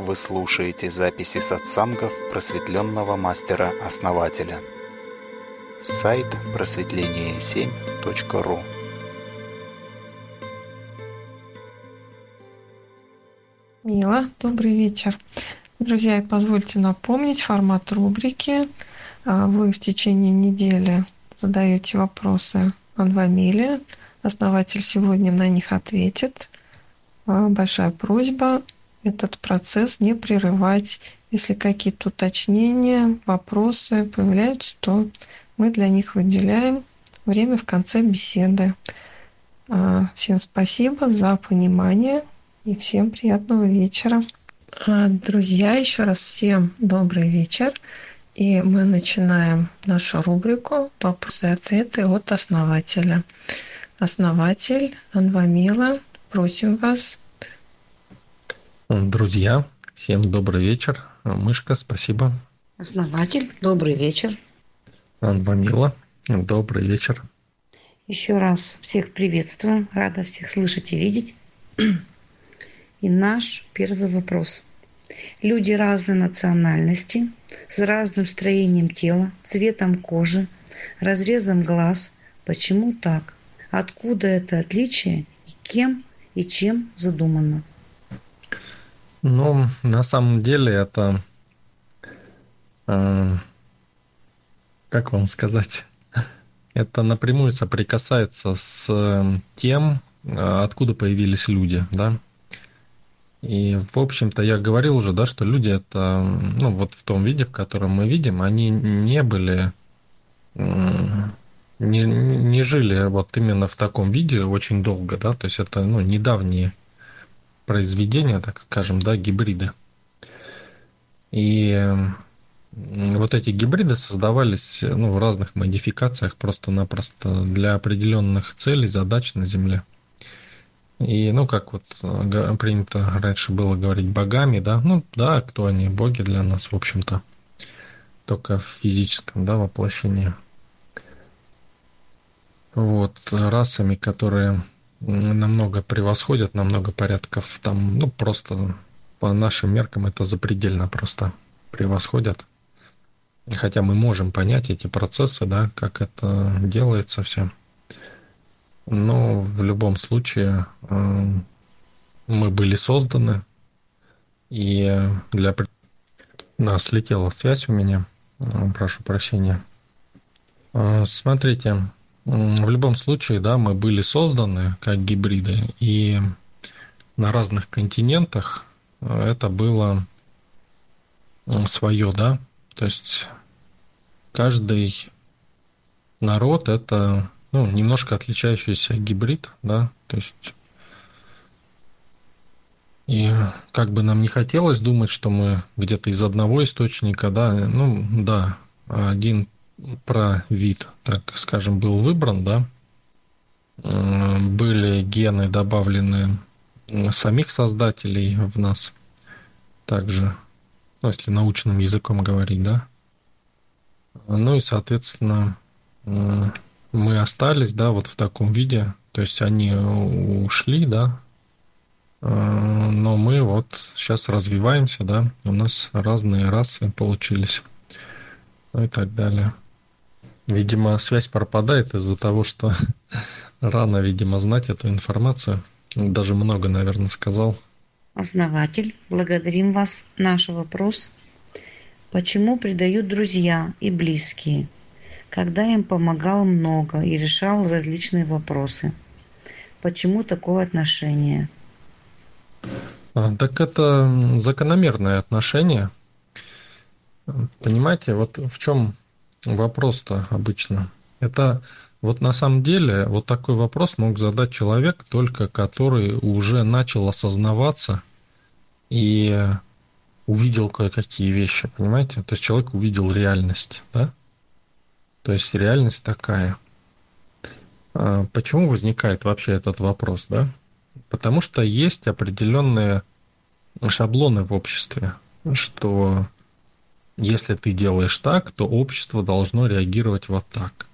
Вы слушаете записи сатсангов просветленного мастера-основателя. Сайт просветление7.ру Мила, добрый вечер. Друзья, позвольте напомнить формат рубрики. А, вы в течение недели задаете вопросы Анвамиле. Основатель сегодня на них ответит. А, большая просьба этот процесс не прерывать. Если какие-то уточнения, вопросы появляются, то мы для них выделяем время в конце беседы. А, всем спасибо за понимание и всем приятного вечера. А, друзья, еще раз всем добрый вечер. И мы начинаем нашу рубрику «Вопросы и ответы от основателя». Основатель Анвамила, просим вас. Друзья, всем добрый вечер. Мышка, спасибо. Основатель, добрый вечер. Анвамила, добрый вечер. Еще раз всех приветствую, рада всех слышать и видеть. И наш первый вопрос. Люди разной национальности, с разным строением тела, цветом кожи, разрезом глаз. Почему так? Откуда это отличие и кем и чем задумано? Ну, на самом деле это, э, как вам сказать, это напрямую соприкасается с тем, откуда появились люди, да. И, в общем-то, я говорил уже, да, что люди это, ну, вот в том виде, в котором мы видим, они не были, не, не жили вот именно в таком виде очень долго, да, то есть это, ну, недавние произведения, так скажем, да, гибриды. И вот эти гибриды создавались ну, в разных модификациях просто-напросто для определенных целей, задач на Земле. И, ну, как вот принято раньше было говорить богами, да, ну, да, кто они, боги для нас, в общем-то, только в физическом, да, воплощении. Вот, расами, которые намного превосходят, намного порядков там, ну, просто по нашим меркам это запредельно просто превосходят. Хотя мы можем понять эти процессы, да, как это делается все. Но в любом случае э, мы были созданы, и для... Да, слетела связь у меня, э, прошу прощения. Э, смотрите, в любом случае, да, мы были созданы как гибриды, и на разных континентах это было свое, да, то есть каждый народ это ну, немножко отличающийся гибрид, да, то есть и как бы нам не хотелось думать, что мы где-то из одного источника, да, ну да, один про вид, так скажем, был выбран, да, были гены добавлены самих создателей в нас, также, ну, если научным языком говорить, да, ну и, соответственно, мы остались, да, вот в таком виде, то есть они ушли, да, э, но мы вот сейчас развиваемся, да, у нас разные расы получились, ну и так далее. Видимо, связь пропадает из-за того, что рано, видимо, знать эту информацию. Даже много, наверное, сказал. Основатель, благодарим вас. Наш вопрос. Почему предают друзья и близкие – когда им помогал много и решал различные вопросы. Почему такое отношение? А, так это закономерное отношение. Понимаете, вот в чем вопрос-то обычно? Это вот на самом деле вот такой вопрос мог задать человек, только который уже начал осознаваться и увидел кое-какие вещи, понимаете? То есть человек увидел реальность, да? То есть реальность такая. А почему возникает вообще этот вопрос, да? Потому что есть определенные шаблоны в обществе, что если ты делаешь так, то общество должно реагировать вот так.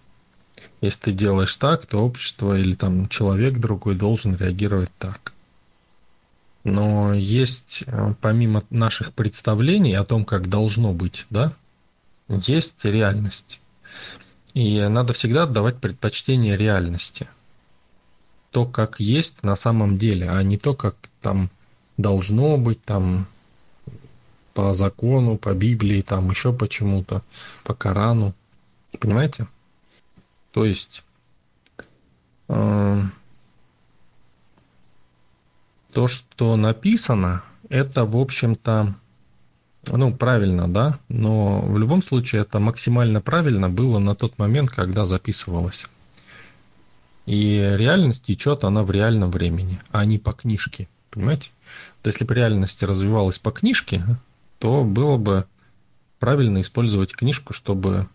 Если ты делаешь так, то общество или там человек другой должен реагировать так. Но есть, э, помимо наших представлений о том, как должно быть, да, есть реальность. И надо всегда отдавать предпочтение реальности. То, как есть на самом деле, а не то, как там должно быть, там по закону, по Библии, там еще почему-то, по Корану. Понимаете? То есть э, то, что написано, это, в общем-то, ну, правильно, да, но в любом случае это максимально правильно было на тот момент, когда записывалось. И реальность течет она в реальном времени, а не по книжке, понимаете? Есть, если бы реальность развивалась по книжке, то было бы правильно использовать книжку, чтобы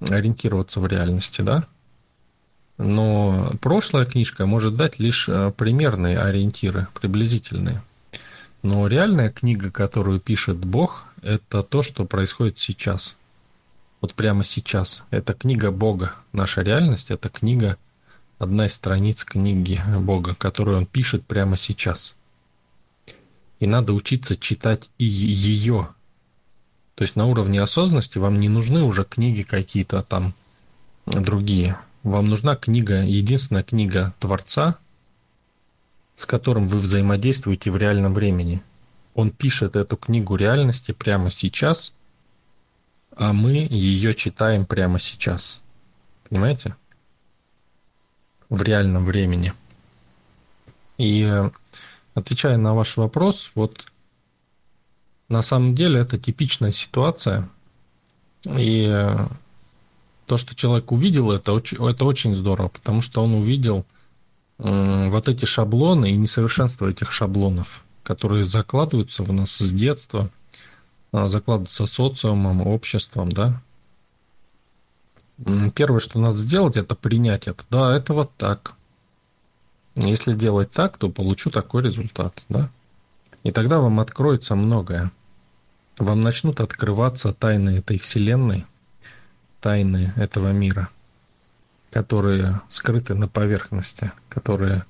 ориентироваться в реальности, да? Но прошлая книжка может дать лишь э, примерные ориентиры, приблизительные. Но реальная книга, которую пишет Бог, это то, что происходит сейчас. Вот прямо сейчас. Это книга Бога. Наша реальность – это книга, одна из страниц книги Бога, которую Он пишет прямо сейчас. И надо учиться читать и ее. То есть на уровне осознанности вам не нужны уже книги какие-то там другие. Вам нужна книга, единственная книга Творца, с которым вы взаимодействуете в реальном времени. Он пишет эту книгу реальности прямо сейчас, а мы ее читаем прямо сейчас. Понимаете? В реальном времени. И отвечая на ваш вопрос, вот на самом деле это типичная ситуация. И то, что человек увидел, это очень, это очень здорово, потому что он увидел вот эти шаблоны и несовершенство этих шаблонов, которые закладываются в нас с детства, а, закладываются социумом, обществом, да. Первое, что надо сделать, это принять это. Да, это вот так. Если делать так, то получу такой результат, да? И тогда вам откроется многое. Вам начнут открываться тайны этой вселенной, тайны этого мира, которые скрыты на поверхности, которые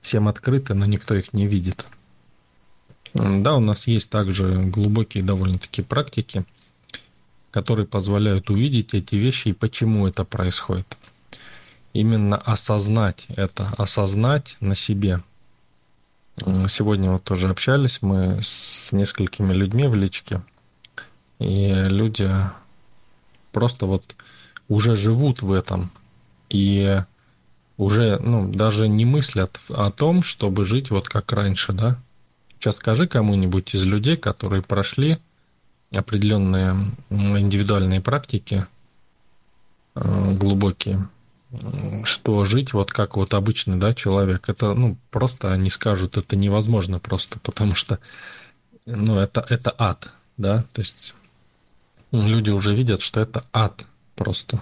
всем открыты, но никто их не видит. Да, у нас есть также глубокие довольно-таки практики, которые позволяют увидеть эти вещи и почему это происходит именно осознать это, осознать на себе. Сегодня вот тоже общались мы с несколькими людьми в личке, и люди просто вот уже живут в этом и уже ну, даже не мыслят о том, чтобы жить вот как раньше, да. Сейчас скажи кому-нибудь из людей, которые прошли определенные индивидуальные практики э, глубокие, что жить вот как вот обычный, да, человек, это, ну, просто они скажут, это невозможно просто, потому что, ну, это, это ад, да, то есть люди уже видят, что это ад просто.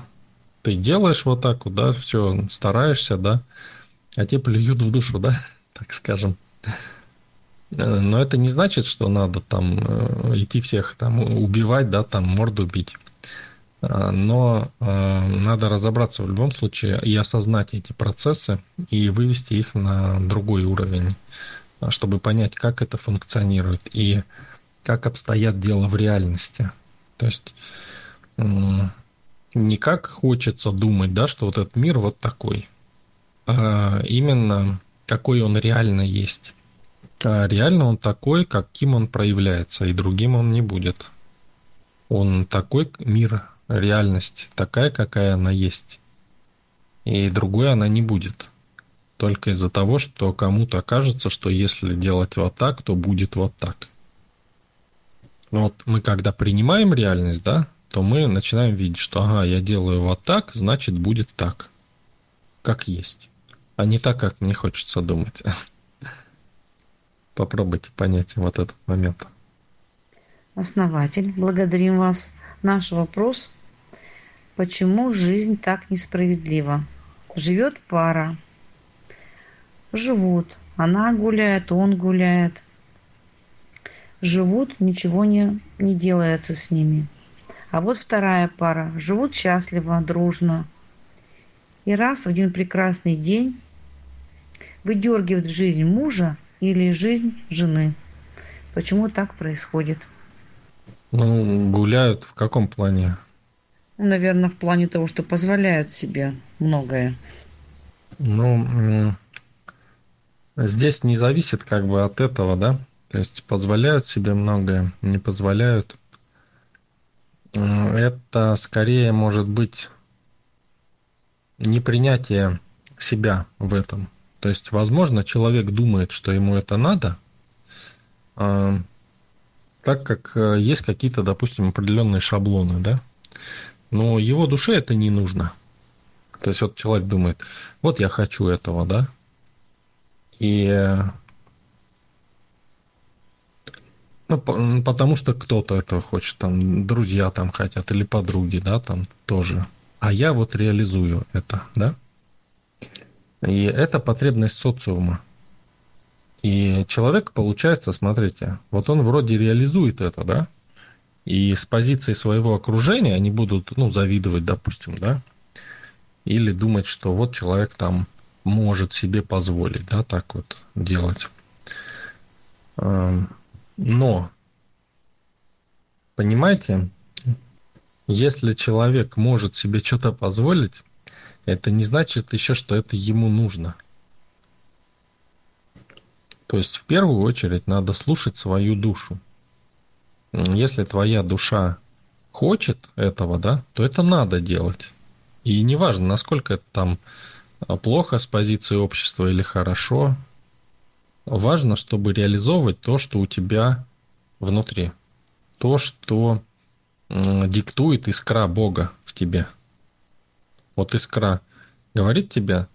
Ты делаешь вот так вот, да, все, стараешься, да, а те плюют в душу, да, так скажем. Но это не значит, что надо там э, идти всех там убивать, да, там морду бить. А, но а, надо разобраться в любом случае и осознать эти процессы и вывести их на другой уровень, а, чтобы понять, как это функционирует и как обстоят дела в реальности. То есть не как хочется думать, да, что вот этот мир вот такой, а именно какой он реально есть. А реально он такой, каким он проявляется, и другим он не будет. Он такой мир, реальность такая, какая она есть. И другой она не будет. Только из-за того, что кому-то кажется, что если делать вот так, то будет вот так. Но вот мы когда принимаем реальность, да, то мы начинаем видеть, что ага, я делаю вот так, значит будет так. Как есть. А не так, как мне хочется думать. Попробуйте понять вот этот момент. Основатель, благодарим вас. Наш вопрос – Почему жизнь так несправедлива? Живет пара. Живут. Она гуляет, он гуляет. Живут, ничего не, не делается с ними. А вот вторая пара. Живут счастливо, дружно. И раз в один прекрасный день выдергивает жизнь мужа или жизнь жены – Почему так происходит? Ну, гуляют в каком плане? Ну, наверное, в плане того, что позволяют себе многое. Ну, здесь не зависит как бы от этого, да? То есть позволяют себе многое, не позволяют. Это скорее может быть непринятие себя в этом. То есть, возможно, человек думает, что ему это надо, а, так как э, есть какие-то, допустим, определенные шаблоны, да, но его душе это не нужно. То есть вот человек думает, вот я хочу этого, да, и ну, потому что кто-то этого хочет, там, друзья там хотят или подруги, да, там тоже. А я вот реализую это, да. И это потребность социума. И человек, получается, смотрите, вот он вроде реализует это, да, и с позиции своего окружения они будут, ну, завидовать, допустим, да, или думать, что вот человек там может себе позволить, да, так вот делать. Но, понимаете, если человек может себе что-то позволить, это не значит еще, что это ему нужно. То есть в первую очередь надо слушать свою душу. Если твоя душа хочет этого, да, то это надо делать. И неважно, насколько это там а, плохо с позиции общества или хорошо, важно, чтобы реализовывать то, что у тебя внутри. То, что диктует искра Бога в тебе. Вот искра говорит тебе,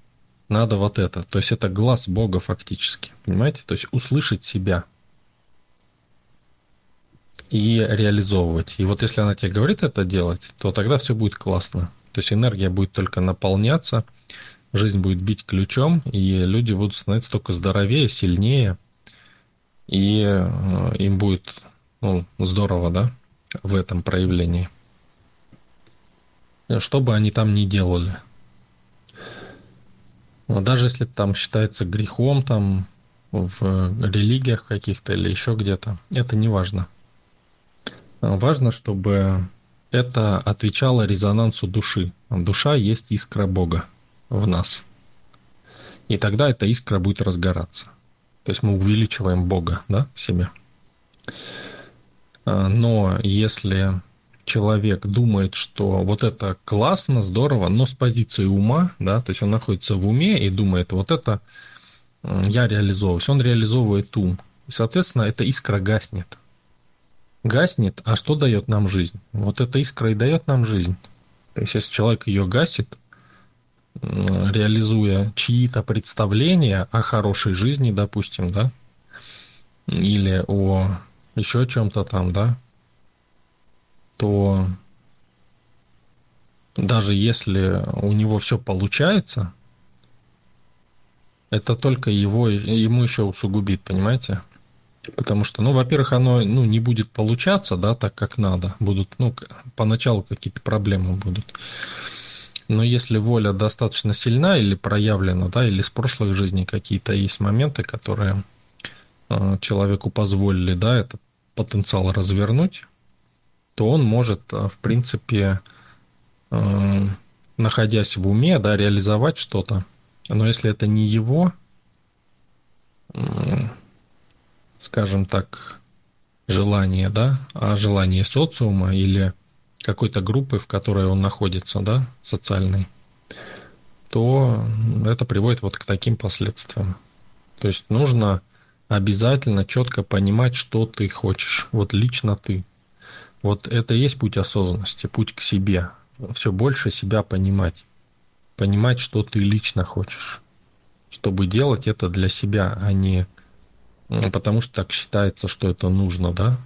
надо вот это. То есть это глаз Бога фактически. Понимаете? То есть услышать себя и реализовывать. И вот если она тебе говорит это делать, то тогда все будет классно. То есть энергия будет только наполняться, жизнь будет бить ключом, и люди будут становиться только здоровее, сильнее, и э, им будет ну, здорово, да, в этом проявлении. Что бы они там ни делали. Но даже если там считается грехом там в религиях каких-то или еще где-то, это не важно. Важно, чтобы это отвечало резонансу души. Душа есть искра Бога в нас. И тогда эта искра будет разгораться. То есть мы увеличиваем Бога да, в себе. А, но если человек думает, что вот это классно, здорово, но с позиции ума, да, то есть он находится в уме и думает, вот это я реализовываю, он реализовывает ум. И, соответственно, эта искра гаснет. Гаснет, а что дает нам жизнь? Вот эта искра и дает нам жизнь. То есть, если человек ее гасит, реализуя чьи-то представления о хорошей жизни, допустим, да, или о еще чем-то там, да, то даже если у него все получается, это только его, ему еще усугубит, понимаете? Потому что, ну, во-первых, оно ну, не будет получаться, да, так как надо. Будут, ну, поначалу какие-то проблемы будут. Но если воля достаточно сильна или проявлена, да, или с прошлых жизней какие-то есть моменты, которые э, человеку позволили, да, этот потенциал развернуть, то он может, э, в принципе, э, находясь в уме, да, реализовать что-то. Но если это не его, скажем так, желание, да, а желание социума или какой-то группы, в которой он находится, да, социальной, то это приводит вот к таким последствиям. То есть нужно обязательно четко понимать, что ты хочешь, вот лично ты. Вот это и есть путь осознанности, путь к себе. Все больше себя понимать. Понимать, что ты лично хочешь. Чтобы делать это для себя, а не потому что так считается, что это нужно, да?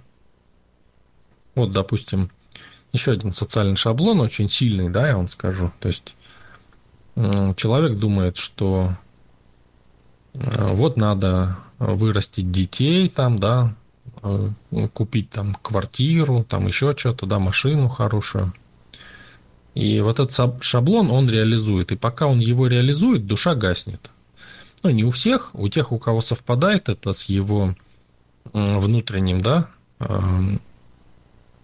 Вот, допустим, еще один социальный шаблон, очень сильный, да, я вам скажу. То есть человек думает, что э, вот надо вырастить детей там, да, э, купить там квартиру, там еще что-то, да, машину хорошую. И вот этот шаблон он реализует. И пока он его реализует, душа гаснет. Ну, не у всех, у тех, у кого совпадает это с его внутренним, да, ну,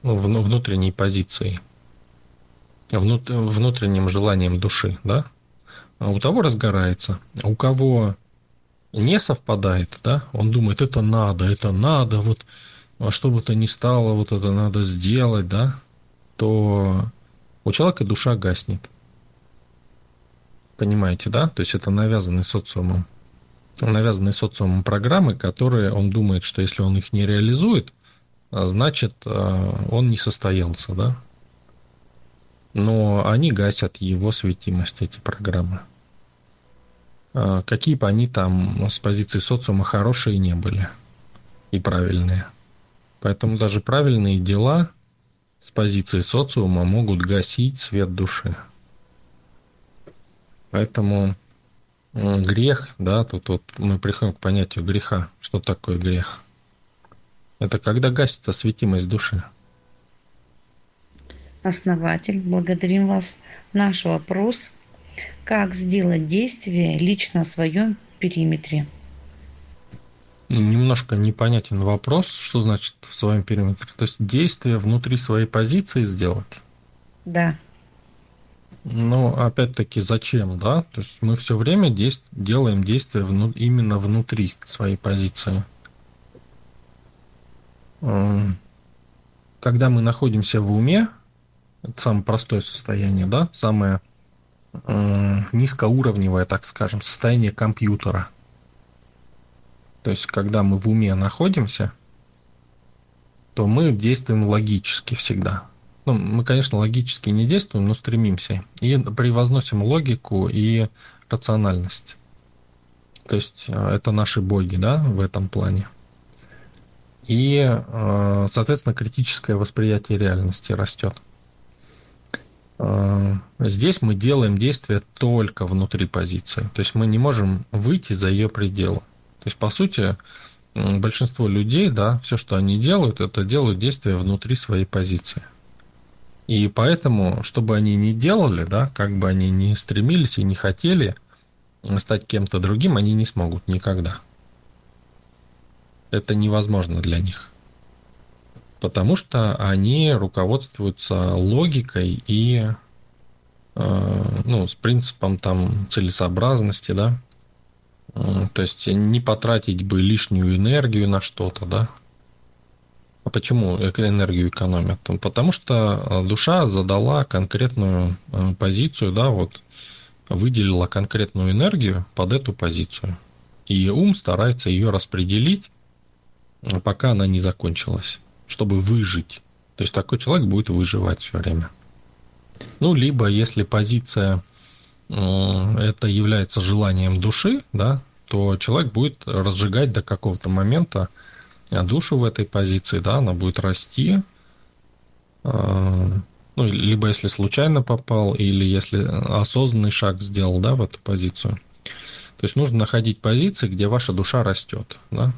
внутренней позицией, внутренним желанием души, да, а у того разгорается. А у кого не совпадает, да, он думает, это надо, это надо, вот во что бы то ни стало, вот это надо сделать, да, то у человека душа гаснет. Понимаете, да? То есть это навязанный социумом. Навязанные социумом программы, которые он думает, что если он их не реализует, а значит, а, он не состоялся, да? Но они гасят его светимость, эти программы. А, какие бы они там с позиции социума хорошие не были и правильные. Поэтому даже правильные дела с позиции социума могут гасить свет души. Поэтому грех, да, тут вот мы приходим к понятию греха. Что такое грех? Это когда гасится светимость души. Основатель, благодарим вас. Наш вопрос – как сделать действие лично в своем периметре? Немножко непонятен вопрос, что значит в своем периметре. То есть действие внутри своей позиции сделать? Да. Ну, опять-таки, зачем, да? То есть мы все время действ... делаем действия вну... именно внутри своей позиции. Когда мы находимся в уме, это самое простое состояние, да, самое низкоуровневое, так скажем, состояние компьютера. То есть, когда мы в уме находимся, то мы действуем логически всегда. Ну, мы, конечно, логически не действуем, но стремимся. И превозносим логику и рациональность. То есть э, это наши боги, да, в этом плане. И, э, соответственно, критическое восприятие реальности растет. Э, здесь мы делаем действия только внутри позиции. То есть мы не можем выйти за ее пределы. То есть, по сути, большинство людей, да, все, что они делают, это делают действия внутри своей позиции. И поэтому, чтобы они не делали, да, как бы они ни стремились и не хотели стать кем-то другим, они не смогут никогда. Это невозможно для них потому что они руководствуются логикой и э, ну, с принципом там целесообразности, да, э, то есть не потратить бы лишнюю энергию на что-то, да. А почему энергию экономят? Потому что душа задала конкретную э, позицию, да, вот выделила конкретную энергию под эту позицию. И ум старается ее распределить, пока она не закончилась чтобы выжить. То есть такой человек будет выживать все время. Ну, либо если позиция э, это является желанием души, да, то человек будет разжигать до какого-то момента душу в этой позиции, да, она будет расти. Э, ну, либо если случайно попал, или если осознанный шаг сделал, да, в эту позицию. То есть нужно находить позиции, где ваша душа растет, да,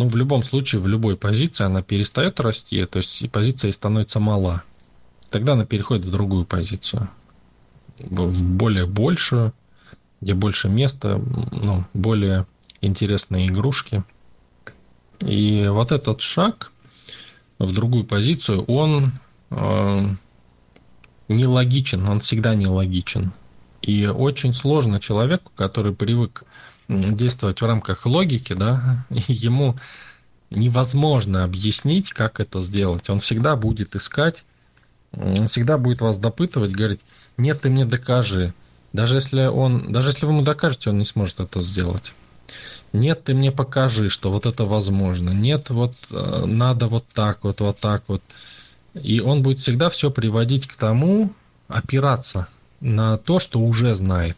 ну, в любом случае, в любой позиции она перестает расти, то есть и позиция становится мала. Тогда она переходит в другую позицию. В более большую, где больше места, ну, более интересные игрушки. И вот этот шаг в другую позицию, он э, нелогичен, он всегда нелогичен. И очень сложно человеку, который привык действовать в рамках логики, да, ему невозможно объяснить, как это сделать. Он всегда будет искать, он всегда будет вас допытывать, говорить, нет, ты мне докажи. Даже если он, даже если вы ему докажете, он не сможет это сделать. Нет, ты мне покажи, что вот это возможно. Нет, вот э, надо вот так вот, вот так вот. И он будет всегда все приводить к тому, опираться на то, что уже знает.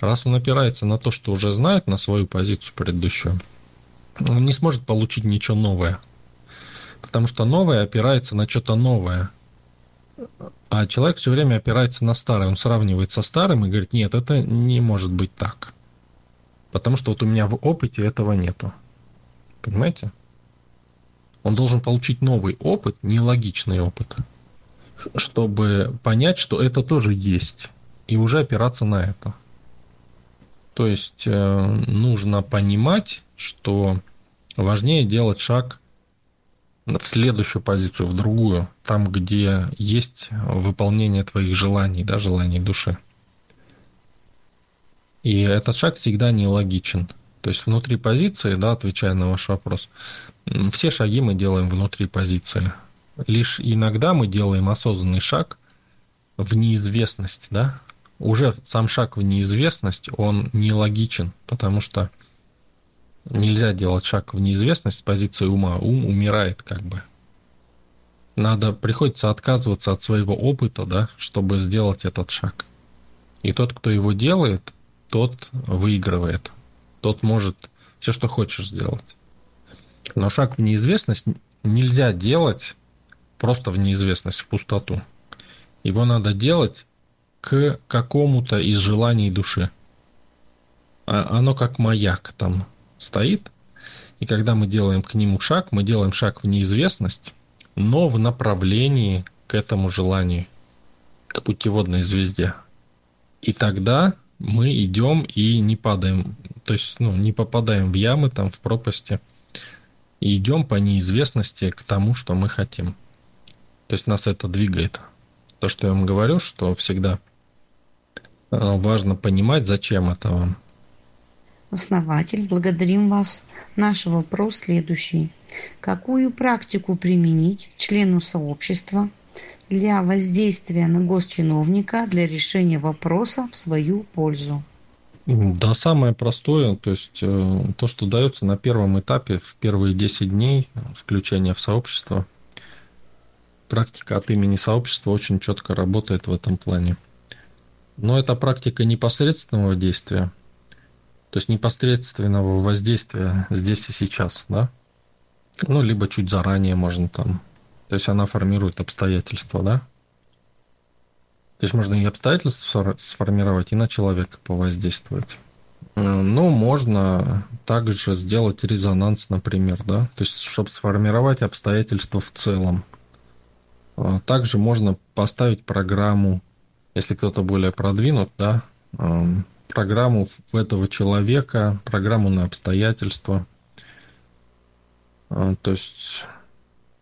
Раз он опирается на то, что уже знает, на свою позицию предыдущую, он не сможет получить ничего новое. Потому что новое опирается на что-то новое. А человек все время опирается на старое. Он сравнивает со старым и говорит, нет, это не может быть так. Потому что вот у меня в опыте этого нету. Понимаете? Он должен получить новый опыт, нелогичный опыт, чтобы понять, что это тоже есть, и уже опираться на это. То есть э, нужно понимать, что Важнее делать шаг в следующую позицию, в другую, там, где есть выполнение твоих желаний, да, желаний души. И этот шаг всегда нелогичен. То есть внутри позиции, да, отвечая на ваш вопрос, все шаги мы делаем внутри позиции. Лишь иногда мы делаем осознанный шаг в неизвестность, да. Уже сам шаг в неизвестность, он нелогичен, потому что нельзя делать шаг в неизвестность с позиции ума. Ум умирает как бы. Надо, приходится отказываться от своего опыта, да, чтобы сделать этот шаг. И тот, кто его делает, тот выигрывает. Тот может все, что хочешь сделать. Но шаг в неизвестность нельзя делать просто в неизвестность, в пустоту. Его надо делать к какому-то из желаний души. А оно как маяк там стоит. И когда мы делаем к нему шаг, мы делаем шаг в неизвестность, но в направлении к этому желанию, к путеводной звезде. И тогда мы идем и не падаем, то есть ну, не попадаем в ямы, там, в пропасти, и идем по неизвестности к тому, что мы хотим. То есть нас это двигает. То, что я вам говорю, что всегда э, важно понимать, зачем это вам. Основатель, благодарим вас. Наш вопрос следующий. Какую практику применить члену сообщества для воздействия на госчиновника для решения вопроса в свою пользу? Да, самое простое, то есть э, то, что дается на первом этапе, в первые 10 дней включения в сообщество. Практика от имени сообщества очень четко работает в этом плане. Но это практика непосредственного действия, то есть непосредственного воздействия здесь и сейчас, да? Ну, либо чуть заранее можно там то есть она формирует обстоятельства, да? То есть можно и обстоятельства сформировать, и на человека повоздействовать. Э, ну, можно также сделать резонанс, например, да, то есть, чтобы сформировать обстоятельства в целом. Э, также можно поставить программу, если кто-то более продвинут, да, э, программу этого человека, программу на обстоятельства. То есть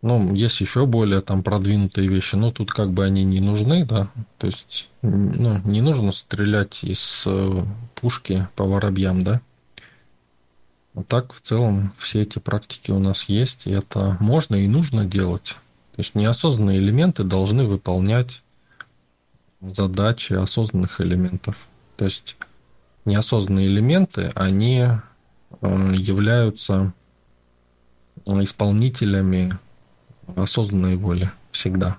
ну, есть еще более там продвинутые вещи, но тут как бы они не нужны, да. То есть, ну, не нужно стрелять из э, пушки по воробьям, да. А так, в целом, все эти практики у нас есть, и это можно и нужно делать. То есть неосознанные элементы должны выполнять задачи осознанных элементов. То есть неосознанные элементы, они э, являются исполнителями осознанной воли всегда.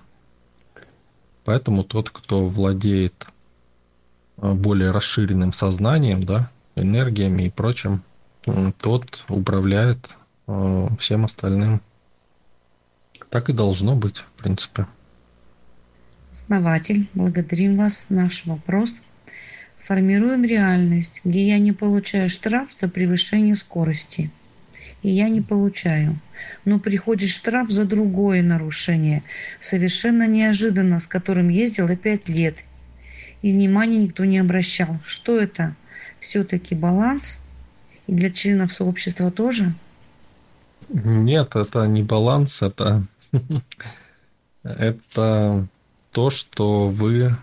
Поэтому тот, кто владеет а, более расширенным сознанием, да, энергиями и прочим, тот управляет а, всем остальным. Так и должно быть, в принципе. Основатель, благодарим вас. Наш вопрос. Формируем реальность, где я не получаю штраф за превышение скорости. И я не получаю но приходит штраф за другое нарушение, совершенно неожиданно, с которым ездила пять лет. И внимания никто не обращал. Что это? Все-таки баланс? И для членов сообщества тоже? Нет, это не баланс, это, это то, что вы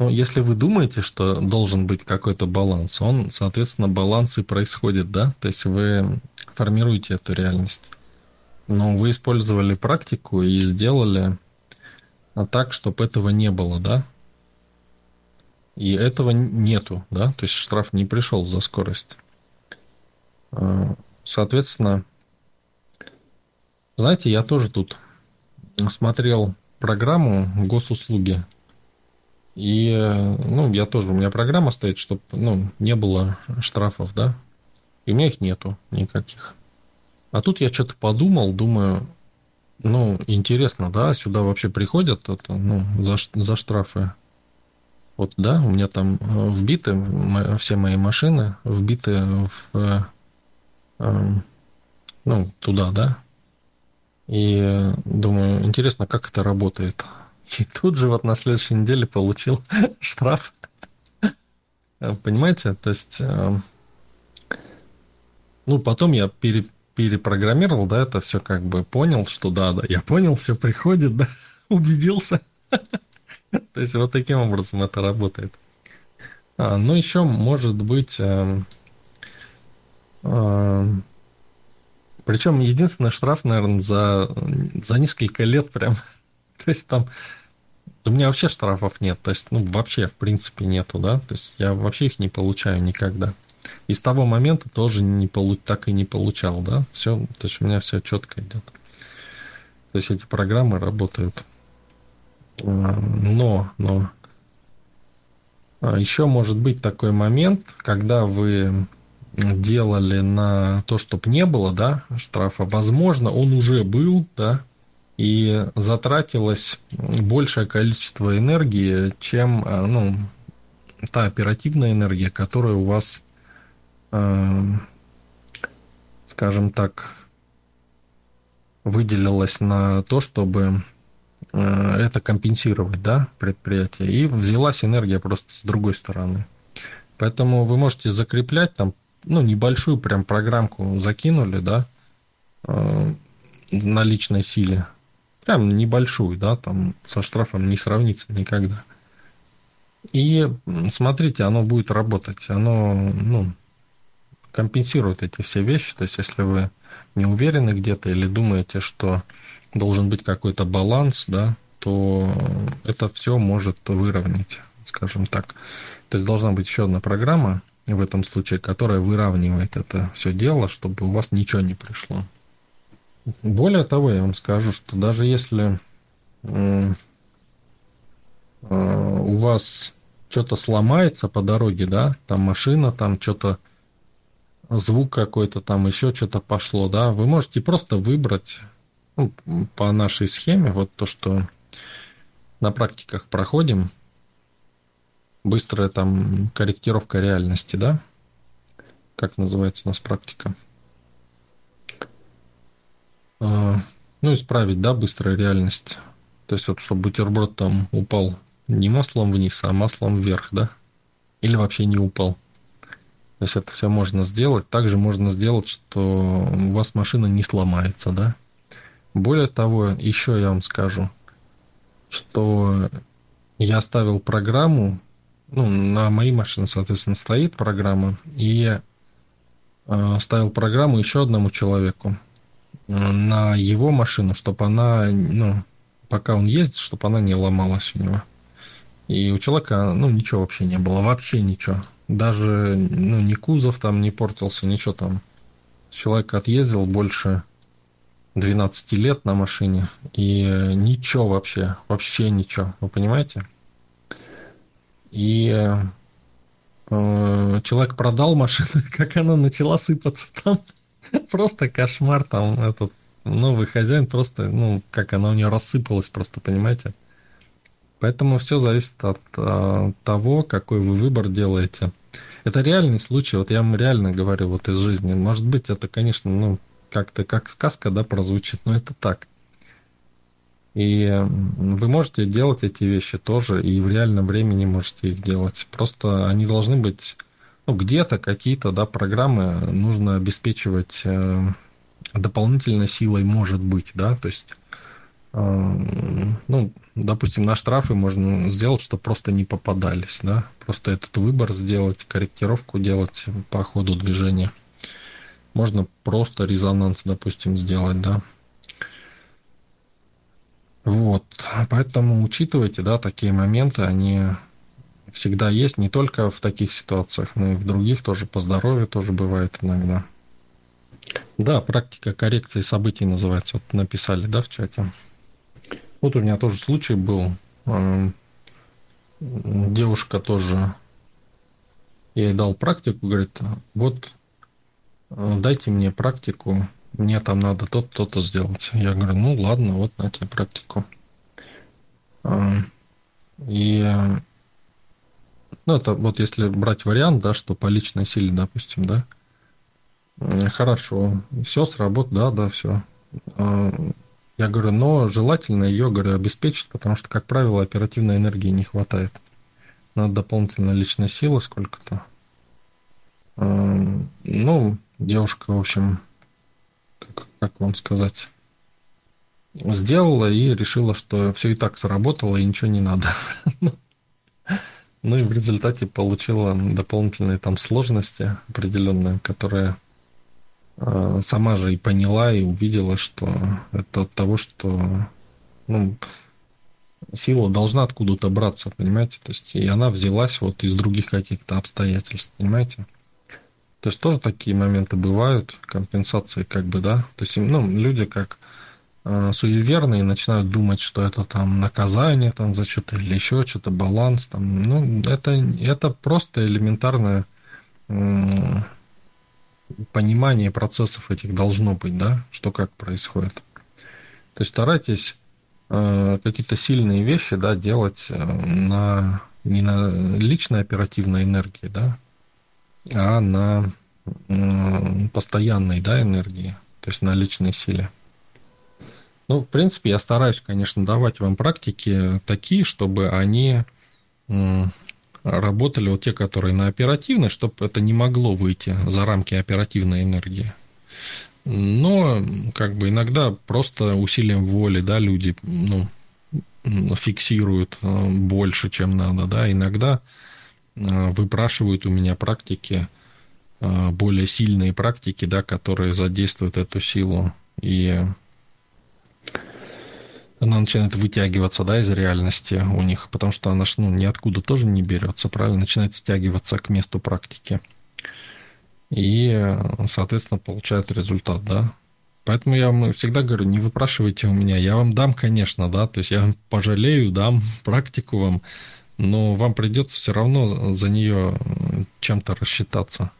ну, если вы думаете, что должен быть какой-то баланс, он, соответственно, баланс и происходит, да? То есть вы формируете эту реальность. Но вы использовали практику и сделали так, чтобы этого не было, да? И этого нету, да? То есть штраф не пришел за скорость. А, соответственно, знаете, я тоже тут смотрел программу госуслуги и, ну, я тоже, у меня программа стоит, чтобы, ну, не было штрафов, да. И у меня их нету никаких. А тут я что-то подумал, думаю, ну, интересно, да, сюда вообще приходят это, ну, за, за штрафы. Вот, да, у меня там э, вбиты все мои машины, вбиты в, э, ну, туда, да. И думаю, интересно, как это работает. И тут же вот на следующей неделе получил штраф. Понимаете? То есть, э, Ну, потом я пере, перепрограммировал, да, это все как бы понял, что да, да, я понял, все приходит, да, убедился. То есть вот таким образом это работает. А, ну, еще может быть... Э, э, причем единственный штраф, наверное, за, за несколько лет прям. То есть там... У меня вообще штрафов нет. То есть, ну, вообще, в принципе, нету, да. То есть я вообще их не получаю никогда. И с того момента тоже не полу... так и не получал, да. Все, то есть у меня все четко идет. То есть эти программы работают. Но, но а, еще может быть такой момент, когда вы делали на то, чтобы не было, да, штрафа, возможно, он уже был, да, и затратилось большее количество энергии, чем, а, ну, та оперативная энергия, которая у вас, э, скажем так, выделилась на то, чтобы Э, это компенсировать, да, предприятие. И взялась энергия просто с другой стороны. Поэтому вы можете закреплять там, ну, небольшую прям программку закинули, да, э, на личной силе. Прям небольшую, да, там со штрафом не сравнится никогда. И смотрите, оно будет работать. Оно, ну, компенсирует эти все вещи. То есть, если вы не уверены где-то или думаете, что должен быть какой-то баланс, да, то это все может выровнять, скажем так. То есть должна быть еще одна программа в этом случае, которая выравнивает это все дело, чтобы у вас ничего не пришло. Более того, я вам скажу, что даже если э, у вас что-то сломается по дороге, да, там машина, там что-то звук какой-то, там еще что-то пошло, да, вы можете просто выбрать ну, по нашей схеме, вот то, что на практиках проходим, быстрая там корректировка реальности, да? Как называется у нас практика? А, ну, исправить, да, быстрая реальность. То есть вот, чтобы бутерброд там упал не маслом вниз, а маслом вверх, да? Или вообще не упал. То есть это все можно сделать. Также можно сделать, что у вас машина не сломается, да? Более того, еще я вам скажу, что я оставил программу, ну, на моей машине, соответственно, стоит программа, и э, ставил программу еще одному человеку на его машину, чтобы она, ну, пока он ездит, чтобы она не ломалась у него. И у человека, ну, ничего вообще не было, вообще ничего. Даже, ну, ни кузов там не портился, ничего там. Человек отъездил больше 12 лет на машине, и ничего вообще, вообще ничего, вы понимаете? И э, человек продал машину, как она начала сыпаться там. Просто кошмар там этот новый хозяин просто, ну, как она у нее рассыпалась просто, понимаете? Поэтому все зависит от, э, того, какой вы выбор делаете. Это реальный случай, вот я вам реально говорю вот из жизни. Может быть, это, конечно, ну, как-то как сказка, да, прозвучит, но это так. И вы можете делать эти вещи тоже, и в реальном времени можете их делать. Просто они должны быть, ну, где-то какие-то, да, программы нужно обеспечивать э, дополнительной силой, может быть, да, то есть, э, ну, допустим, на штрафы можно сделать, что просто не попадались, да, просто этот выбор сделать, корректировку делать по ходу движения. Можно просто резонанс, допустим, сделать, да. Вот, поэтому учитывайте, да, такие моменты, они всегда есть, не только в таких ситуациях, но и в других тоже, по здоровью тоже бывает иногда. Да, практика коррекции событий называется, вот написали, да, в чате. Вот у меня тоже случай был, эм, девушка тоже, я ей дал практику, говорит, вот Э, дайте мне практику, мне там надо то-то, то сделать. Я говорю, ну ладно, вот на тебе практику. Э, и ну, это вот если брать вариант, да, что по личной силе, допустим, да, э, хорошо, все сработает, да, да, все. Я говорю, но желательно ее, говорю, обеспечить, потому что, как правило, оперативной энергии не хватает. Надо дополнительно личной силы сколько-то. Ну, девушка, в общем, как, как вам сказать, сделала и решила, что все и так сработало и ничего не надо. Ну и в результате получила дополнительные там сложности определенные, которые э, сама же и поняла и увидела, что это от того, что ну, сила должна откуда-то браться, понимаете? То есть и она взялась вот из других каких-то обстоятельств, понимаете? То есть тоже такие моменты бывают, компенсации как бы, да? То есть ну, люди как э, суеверные начинают думать, что это там наказание там за что-то или еще что-то, баланс там. Ну, это, это просто элементарное понимание процессов этих должно быть, да, что как происходит. То есть старайтесь э, какие-то сильные вещи, да, делать э, на не на личной оперативной энергии, да, а на постоянной, да, энергии, то есть на личной силе. Ну, в принципе, я стараюсь, конечно, давать вам практики такие, чтобы они работали, вот те, которые на оперативной, чтобы это не могло выйти за рамки оперативной энергии. Но, как бы, иногда просто усилием воли, да, люди, ну, фиксируют э, больше, чем надо, да, иногда э, выпрашивают у меня практики, э, более сильные практики, да, которые задействуют эту силу. И она начинает вытягиваться, да, из реальности у них, потому что она ж, ну, ниоткуда тоже не берется, правильно, начинает стягиваться к месту практики. И, соответственно, получает результат, да. Поэтому я вам всегда говорю, не выпрашивайте у меня, я вам дам, конечно, да, то есть я вам пожалею, дам практику вам, но вам придется все равно за нее чем-то рассчитаться.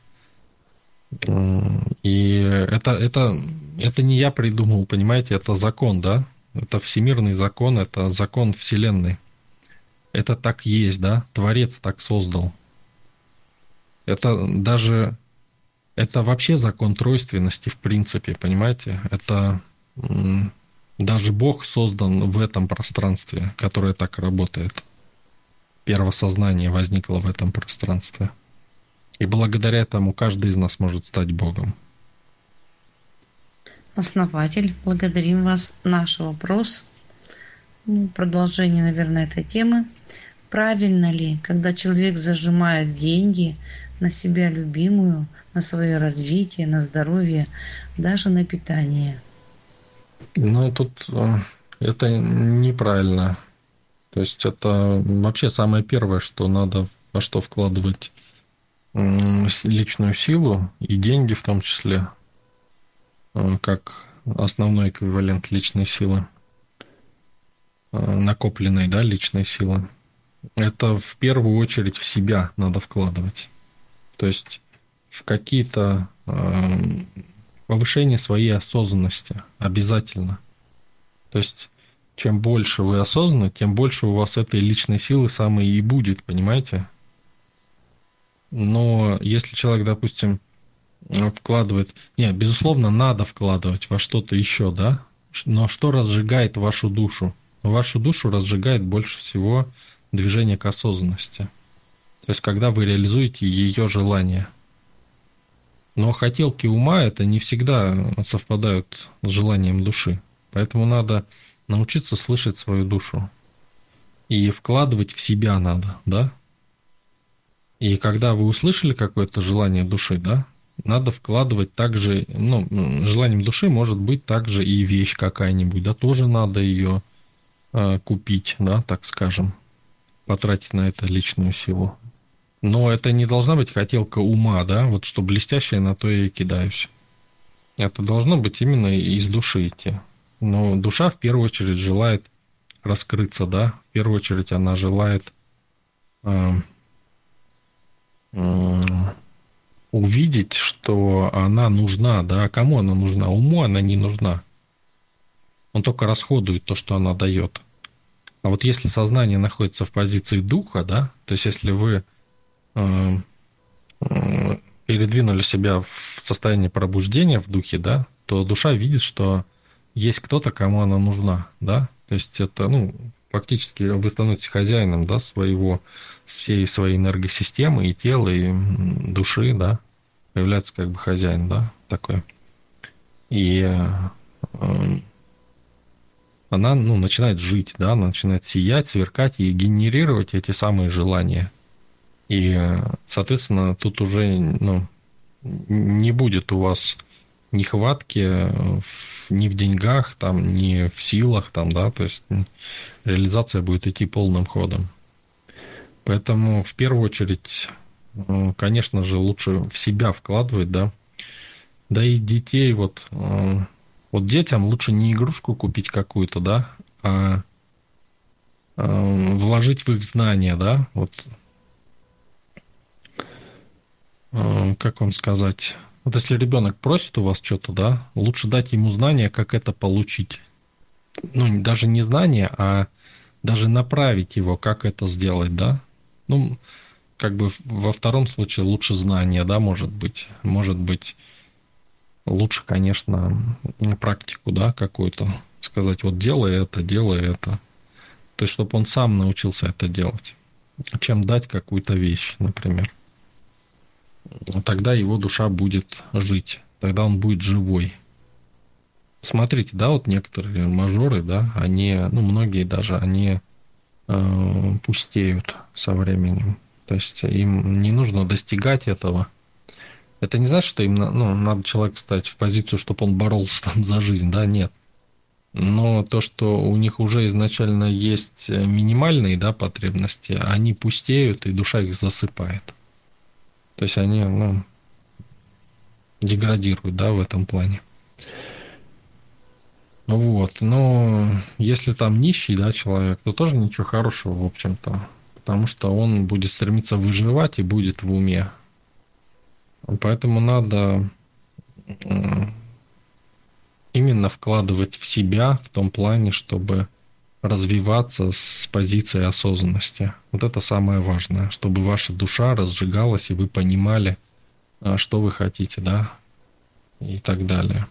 И это, это, это не я придумал, понимаете, это закон, да? Это всемирный закон, это закон Вселенной. Это так есть, да? Творец так создал. Это даже... Это вообще закон тройственности в принципе, понимаете? Это даже Бог создан в этом пространстве, которое так работает. Первосознание возникло в этом пространстве. И благодаря этому каждый из нас может стать Богом основатель, благодарим вас. Наш вопрос, ну, продолжение, наверное, этой темы. Правильно ли, когда человек зажимает деньги на себя любимую, на свое развитие, на здоровье, даже на питание? Ну, тут э, это неправильно. То есть это вообще самое первое, что надо во что вкладывать личную силу и деньги в том числе – Э, как основной эквивалент личной силы, э, накопленной, да, личной силы. Это в первую очередь в себя надо вкладывать. То есть в какие-то э, повышение своей осознанности обязательно. То есть чем больше вы осознаны, тем больше у вас этой личной силы самой и будет, понимаете? Но если человек, допустим, вкладывает. Не, безусловно, надо вкладывать во что-то еще, да? Но что разжигает вашу душу? Вашу душу разжигает больше всего движение к осознанности. То есть, когда вы реализуете ее желание. Но хотелки ума это не всегда совпадают с желанием души. Поэтому надо научиться слышать свою душу. И вкладывать в себя надо, да? И когда вы услышали какое-то желание души, да, надо вкладывать также, ну, желанием души может быть также и вещь какая-нибудь, да, тоже надо ее э, купить, да, так скажем, потратить на это личную силу. Но это не должна быть хотелка ума, да, вот что блестящее, на то и кидаюсь. Это должно быть именно из души идти. Но душа в первую очередь желает раскрыться, да, в первую очередь она желает э, э, увидеть, что она нужна, да, кому она нужна? Уму она не нужна. Он только расходует то, что она дает. А вот если сознание находится в позиции духа, да, то есть если вы э, э, передвинули себя в состояние пробуждения в духе, да, то душа видит, что есть кто-то, кому она нужна, да, то есть это, ну, фактически вы становитесь хозяином, да, своего всей своей энергосистемы и тела, и души, да. появляется как бы хозяин, да, такой. И э, она, ну, начинает жить, да, она начинает сиять, сверкать и генерировать эти самые желания. И, соответственно, тут уже, ну, не будет у вас нехватки ни в деньгах, там, ни в силах, там, да, то есть реализация будет идти полным ходом. Поэтому в первую очередь, э, конечно же, лучше в себя вкладывать, да. Да и детей вот, э, вот детям лучше не игрушку купить какую-то, да, а э, вложить в их знания, да, вот как вам сказать, вот если ребенок просит у вас что-то, да, лучше дать ему знания, как это получить. Ну, даже не знания, а даже направить его, как это сделать, да. Ну, как бы во втором случае лучше знания, да, может быть. Может быть, лучше, конечно, практику, да, какую-то. Сказать, вот делай это, делай это. То есть, чтобы он сам научился это делать. Чем дать какую-то вещь, например. Тогда его душа будет жить. Тогда он будет живой. Смотрите, да, вот некоторые мажоры, да, они, ну, многие даже, они э, пустеют со временем. То есть им не нужно достигать этого. Это не значит, что им ну, надо человек стать в позицию, чтобы он боролся там за жизнь, да, нет. Но то, что у них уже изначально есть минимальные да, потребности, они пустеют, и душа их засыпает. То есть они ну, деградируют да, в этом плане. Вот. Но если там нищий, да, человек, то тоже ничего хорошего, в общем-то. Потому что он будет стремиться выживать и будет в уме. Поэтому надо именно вкладывать в себя в том плане, чтобы развиваться с позиции осознанности. Вот это самое важное, чтобы ваша душа разжигалась и вы понимали, а, что вы хотите, да, и так далее.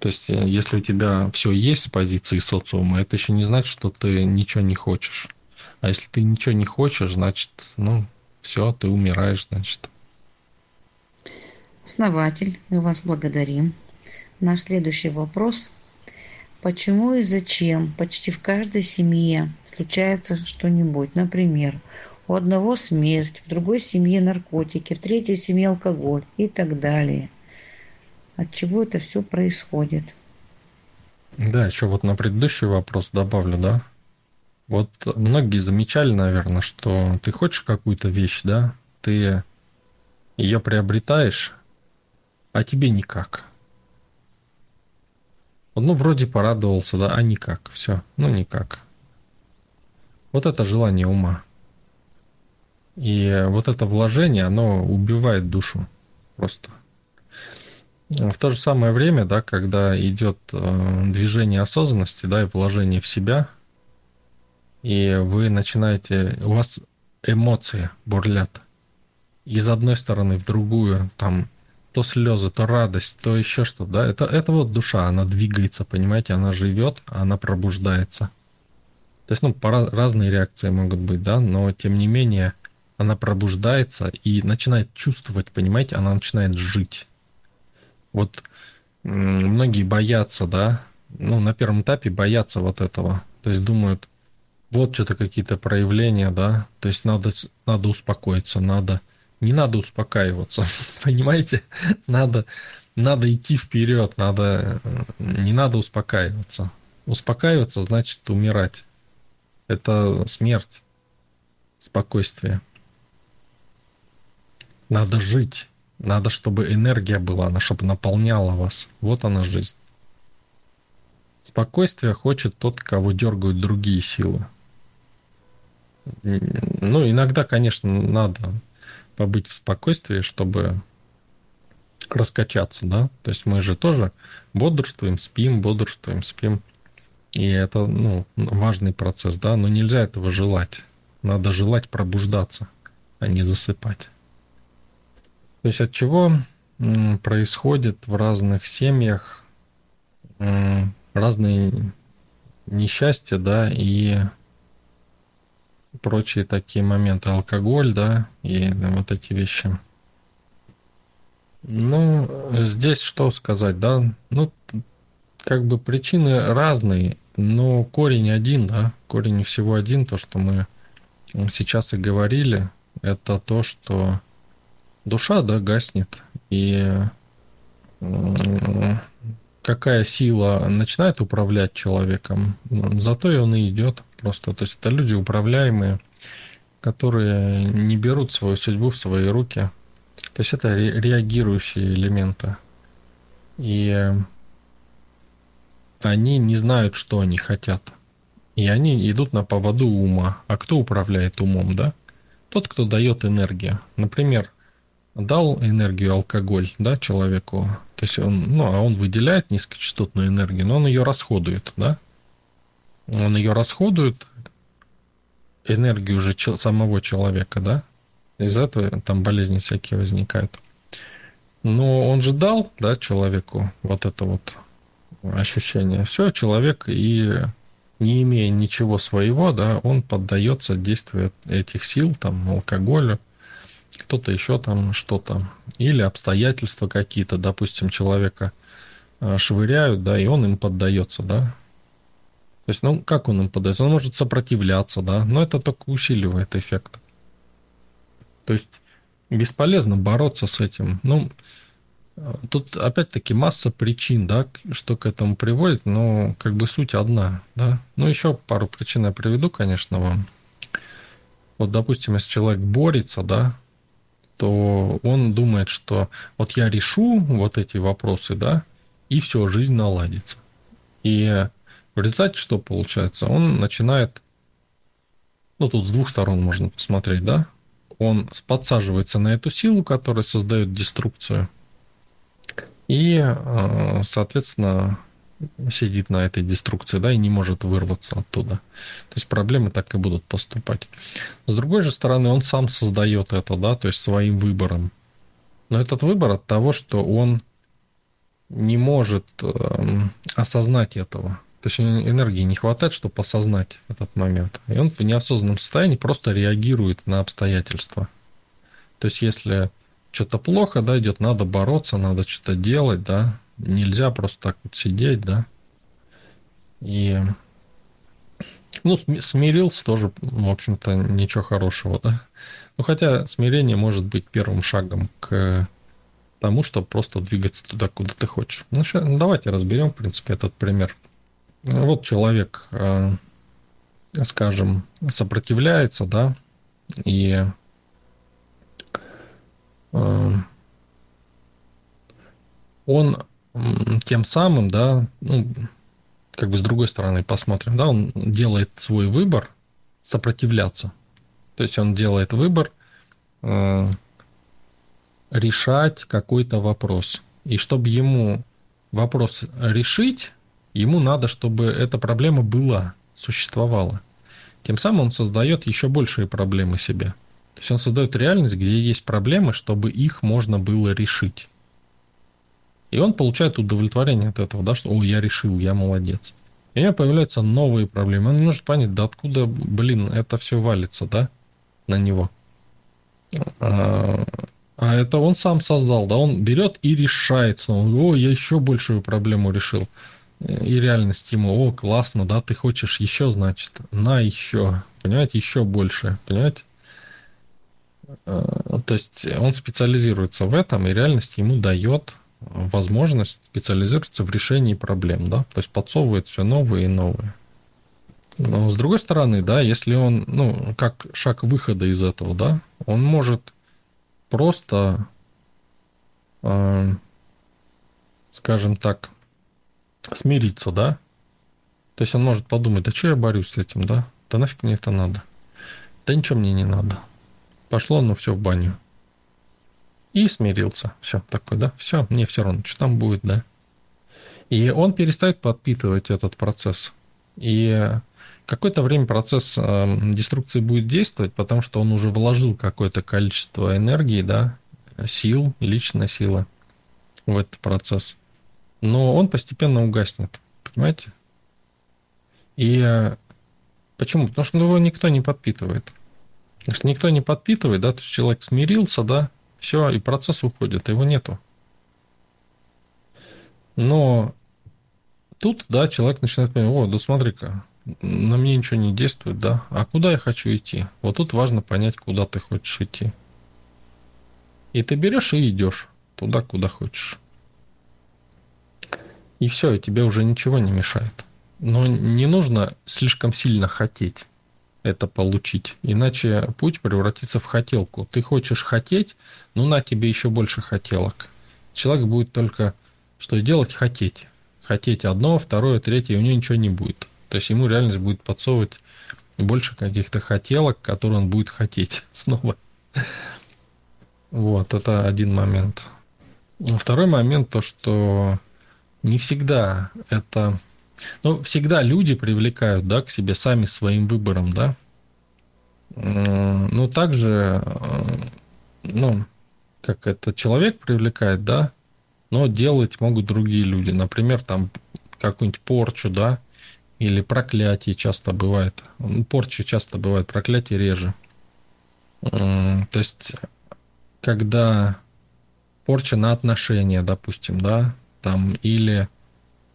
То есть, э, если у тебя все есть с позиции социума, это еще не значит, что ты ничего не хочешь. А если ты ничего не хочешь, значит, ну, все, ты умираешь, значит. Основатель, мы вас благодарим. Наш следующий вопрос. Почему и зачем почти в каждой семье случается что-нибудь? Например, у одного смерть, в другой семье наркотики, в третьей семье алкоголь и так далее – от чего это все происходит. Да, еще вот на предыдущий вопрос добавлю, да. Вот многие замечали, наверное, что ты хочешь какую-то вещь, да, ты ее приобретаешь, а тебе никак. Ну, вроде порадовался, да, а никак, все, ну никак. Вот это желание ума. И вот это вложение, оно убивает душу просто. В то же самое время, да, когда идет э, движение осознанности, да, и вложение в себя, и вы начинаете, у вас эмоции бурлят из одной стороны в другую, там то слезы, то радость, то еще что, да, это, это вот душа, она двигается, понимаете, она живет, она пробуждается. То есть, ну, по разные реакции могут быть, да, но тем не менее она пробуждается и начинает чувствовать, понимаете, она начинает жить. Вот многие боятся, да, ну, на первом этапе боятся вот этого. То есть думают, вот что-то какие-то проявления, да, то есть надо, надо успокоиться, надо, не надо успокаиваться, понимаете, надо, надо идти вперед, надо, не надо успокаиваться. Успокаиваться значит умирать. Это смерть, спокойствие. Надо жить. Надо, чтобы энергия была, она чтобы наполняла вас. Вот она жизнь. Спокойствие хочет тот, кого дергают другие силы. Ну, иногда, конечно, надо побыть в спокойствии, чтобы раскачаться, да. То есть мы же тоже бодрствуем, спим, бодрствуем, спим. И это, ну, важный процесс, да, но нельзя этого желать. Надо желать пробуждаться, а не засыпать. То есть от чего происходит в разных семьях разные несчастья, да, и прочие такие моменты, алкоголь, да, и вот эти вещи. Ну, здесь что сказать, да? Ну, как бы причины разные, но корень один, да? Корень всего один, то, что мы сейчас и говорили, это то, что душа, да, гаснет, и какая сила начинает управлять человеком, зато и он и идет просто. То есть это люди управляемые, которые не берут свою судьбу в свои руки. То есть это реагирующие элементы. И они не знают, что они хотят. И они идут на поводу ума. А кто управляет умом, да? Тот, кто дает энергию. Например, дал энергию алкоголь, да, человеку. То есть он, ну, а он выделяет низкочастотную энергию, но он ее расходует, да? Он ее расходует, энергию уже самого человека, да? Из-за этого там болезни всякие возникают. Но он же дал, да, человеку вот это вот ощущение. Все, человек и не имея ничего своего, да, он поддается действию этих сил, там, алкоголю, кто-то еще там что-то. Или обстоятельства какие-то, допустим, человека э, швыряют, да, и он им поддается, да. То есть, ну, как он им поддается? Он может сопротивляться, да, но это только усиливает эффект. То есть, бесполезно бороться с этим. Ну, Тут опять-таки масса причин, да, что к этому приводит, но как бы суть одна, да. Ну, еще пару причин я приведу, конечно, вам. Вот, допустим, если человек борется, да, то он думает, что вот я решу вот эти вопросы, да, и все, жизнь наладится. И в результате что получается? Он начинает, ну тут с двух сторон можно посмотреть, да, он подсаживается на эту силу, которая создает деструкцию – и, э, соответственно, сидит на этой деструкции, да, и не может вырваться оттуда. То есть проблемы так и будут поступать. С другой же стороны, он сам создает это, да, то есть своим выбором. Но этот выбор от того, что он не может э, осознать этого. То есть энергии не хватает, чтобы осознать этот момент. И он в неосознанном состоянии просто реагирует на обстоятельства. То есть если что-то плохо, да, идет, надо бороться, надо что-то делать, да. Нельзя просто так вот сидеть, да. И ну, смирился тоже, в общем-то, ничего хорошего, да. Ну, хотя смирение может быть первым шагом к тому, чтобы просто двигаться туда, куда ты хочешь. Ну, ну, давайте разберем, в принципе, этот пример. Вот человек, э, скажем, сопротивляется, да, и Эм, он тем самым, да, ну, как бы с другой стороны посмотрим, да, он делает свой выбор сопротивляться. То есть он делает выбор э, решать какой-то вопрос. И чтобы ему вопрос решить, ему надо, чтобы эта проблема была, существовала. Тем самым он создает еще большие проблемы себе. То есть он создает реальность, где есть проблемы, чтобы их можно было решить. И он получает удовлетворение от этого, да, что «О, я решил, я молодец». И у него появляются новые проблемы. Он не может понять, да откуда, блин, это все валится, да, на него. А, а это он сам создал, да, он берет и решается. Он, о, я еще большую проблему решил. И реальность ему, о, классно, да, ты хочешь еще, значит, на еще, понимаете, еще больше, понимаете? Э, то есть он специализируется в этом, и реальность ему дает возможность специализироваться в решении проблем, да, то есть подсовывает все новые и новые. Но с другой стороны, да, если он, ну, как шаг выхода из этого, да, он может просто, э, скажем так, смириться, да, то есть он может подумать, да что я борюсь с этим, да, да нафиг мне это надо, да ничего мне не надо, Пошло оно все в баню. И смирился. Все, такой, да, все, мне все равно, что там будет, да. И он перестает подпитывать этот процесс. И какое-то время процесс э, деструкции будет действовать, потому что он уже вложил какое-то количество энергии, да, сил, личной силы в этот процесс. Но он постепенно угаснет, понимаете? И э, почему? Потому что его никто не подпитывает. Если никто не подпитывает, да, то есть человек смирился, да, все, и процесс уходит, его нету. Но тут, да, человек начинает понимать, о, да смотри-ка, на мне ничего не действует, да, а куда я хочу идти? Вот тут важно понять, куда ты хочешь идти. И ты берешь и идешь туда, куда хочешь. И все, и тебе уже ничего не мешает. Но не нужно слишком сильно хотеть это получить, иначе путь превратится в хотелку. Ты хочешь хотеть, ну на тебе еще больше хотелок. Человек будет только что делать хотеть. Хотеть одно, второе, третье, и у него ничего не будет. То есть ему реальность будет подсовывать больше каких-то хотелок, которые он будет хотеть снова. Вот, это один момент. Второй момент, то, что не всегда это... Ну, всегда люди привлекают, да, к себе сами своим выбором, да. Ну, также, ну, как это человек привлекает, да, но делать могут другие люди. Например, там какую-нибудь порчу, да, или проклятие часто бывает. Порча часто бывает, проклятие реже. То есть, когда порча на отношения, допустим, да, там, или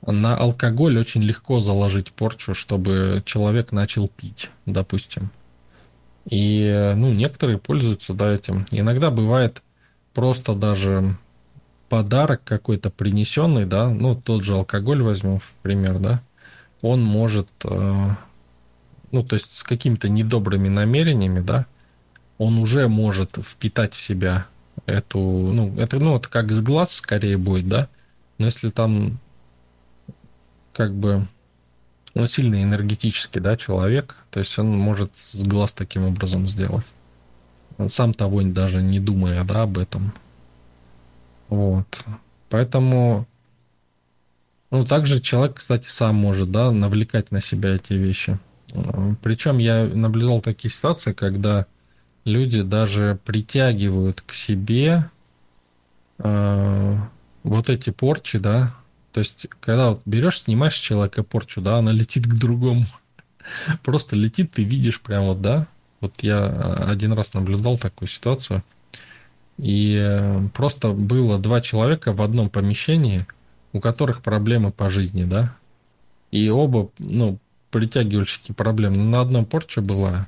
на алкоголь очень легко заложить порчу, чтобы человек начал пить, допустим. И, ну, некоторые пользуются, да, этим. Иногда бывает просто даже подарок какой-то принесенный, да, ну, тот же алкоголь возьмем в пример, да, он может, э, ну, то есть с какими-то недобрыми намерениями, да, он уже может впитать в себя эту, ну, это, ну, это как с глаз скорее будет, да, но если там как бы он сильно энергетический, да, человек, то есть он может с глаз таким образом сделать. Сам того даже не думая, да, об этом. Вот. Поэтому ну, также человек, кстати, сам может, да, навлекать на себя эти вещи. Причем я наблюдал такие ситуации, когда люди даже притягивают к себе э, вот эти порчи, да. То есть, когда вот берешь, снимаешь с человека порчу, да, она летит к другому. Просто летит, ты видишь прям вот, да. Вот я один раз наблюдал такую ситуацию. И э, просто было два человека в одном помещении – у которых проблемы по жизни, да, и оба, ну, притягивальщики проблем. Но на одном порче была,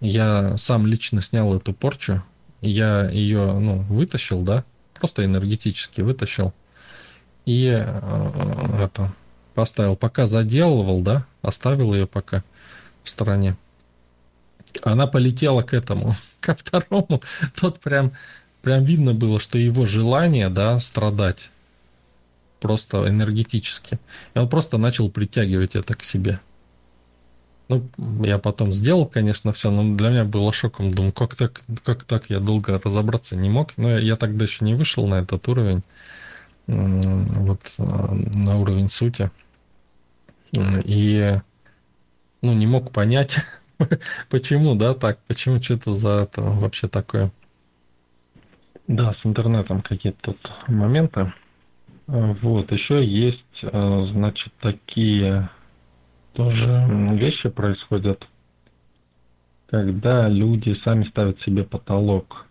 я сам лично снял эту порчу, я ее, ну, вытащил, да, просто энергетически вытащил, и э, это, поставил, пока заделывал, да, оставил ее пока в стороне. Она полетела к этому, ко второму, тот прям, прям видно было, что его желание, да, страдать, просто энергетически. И он просто начал притягивать это к себе. Ну, я потом сделал, конечно, все, но для меня было шоком. Думаю, как так, как так, я долго разобраться не мог. Но я, тогда еще не вышел на этот уровень, вот на уровень сути. И, ну, не мог понять, почему, да, так, почему что-то за это вообще такое. Да, с интернетом какие-то тут моменты. Вот, еще есть, э, значит, такие тоже вещи происходят, когда люди сами ставят себе потолок.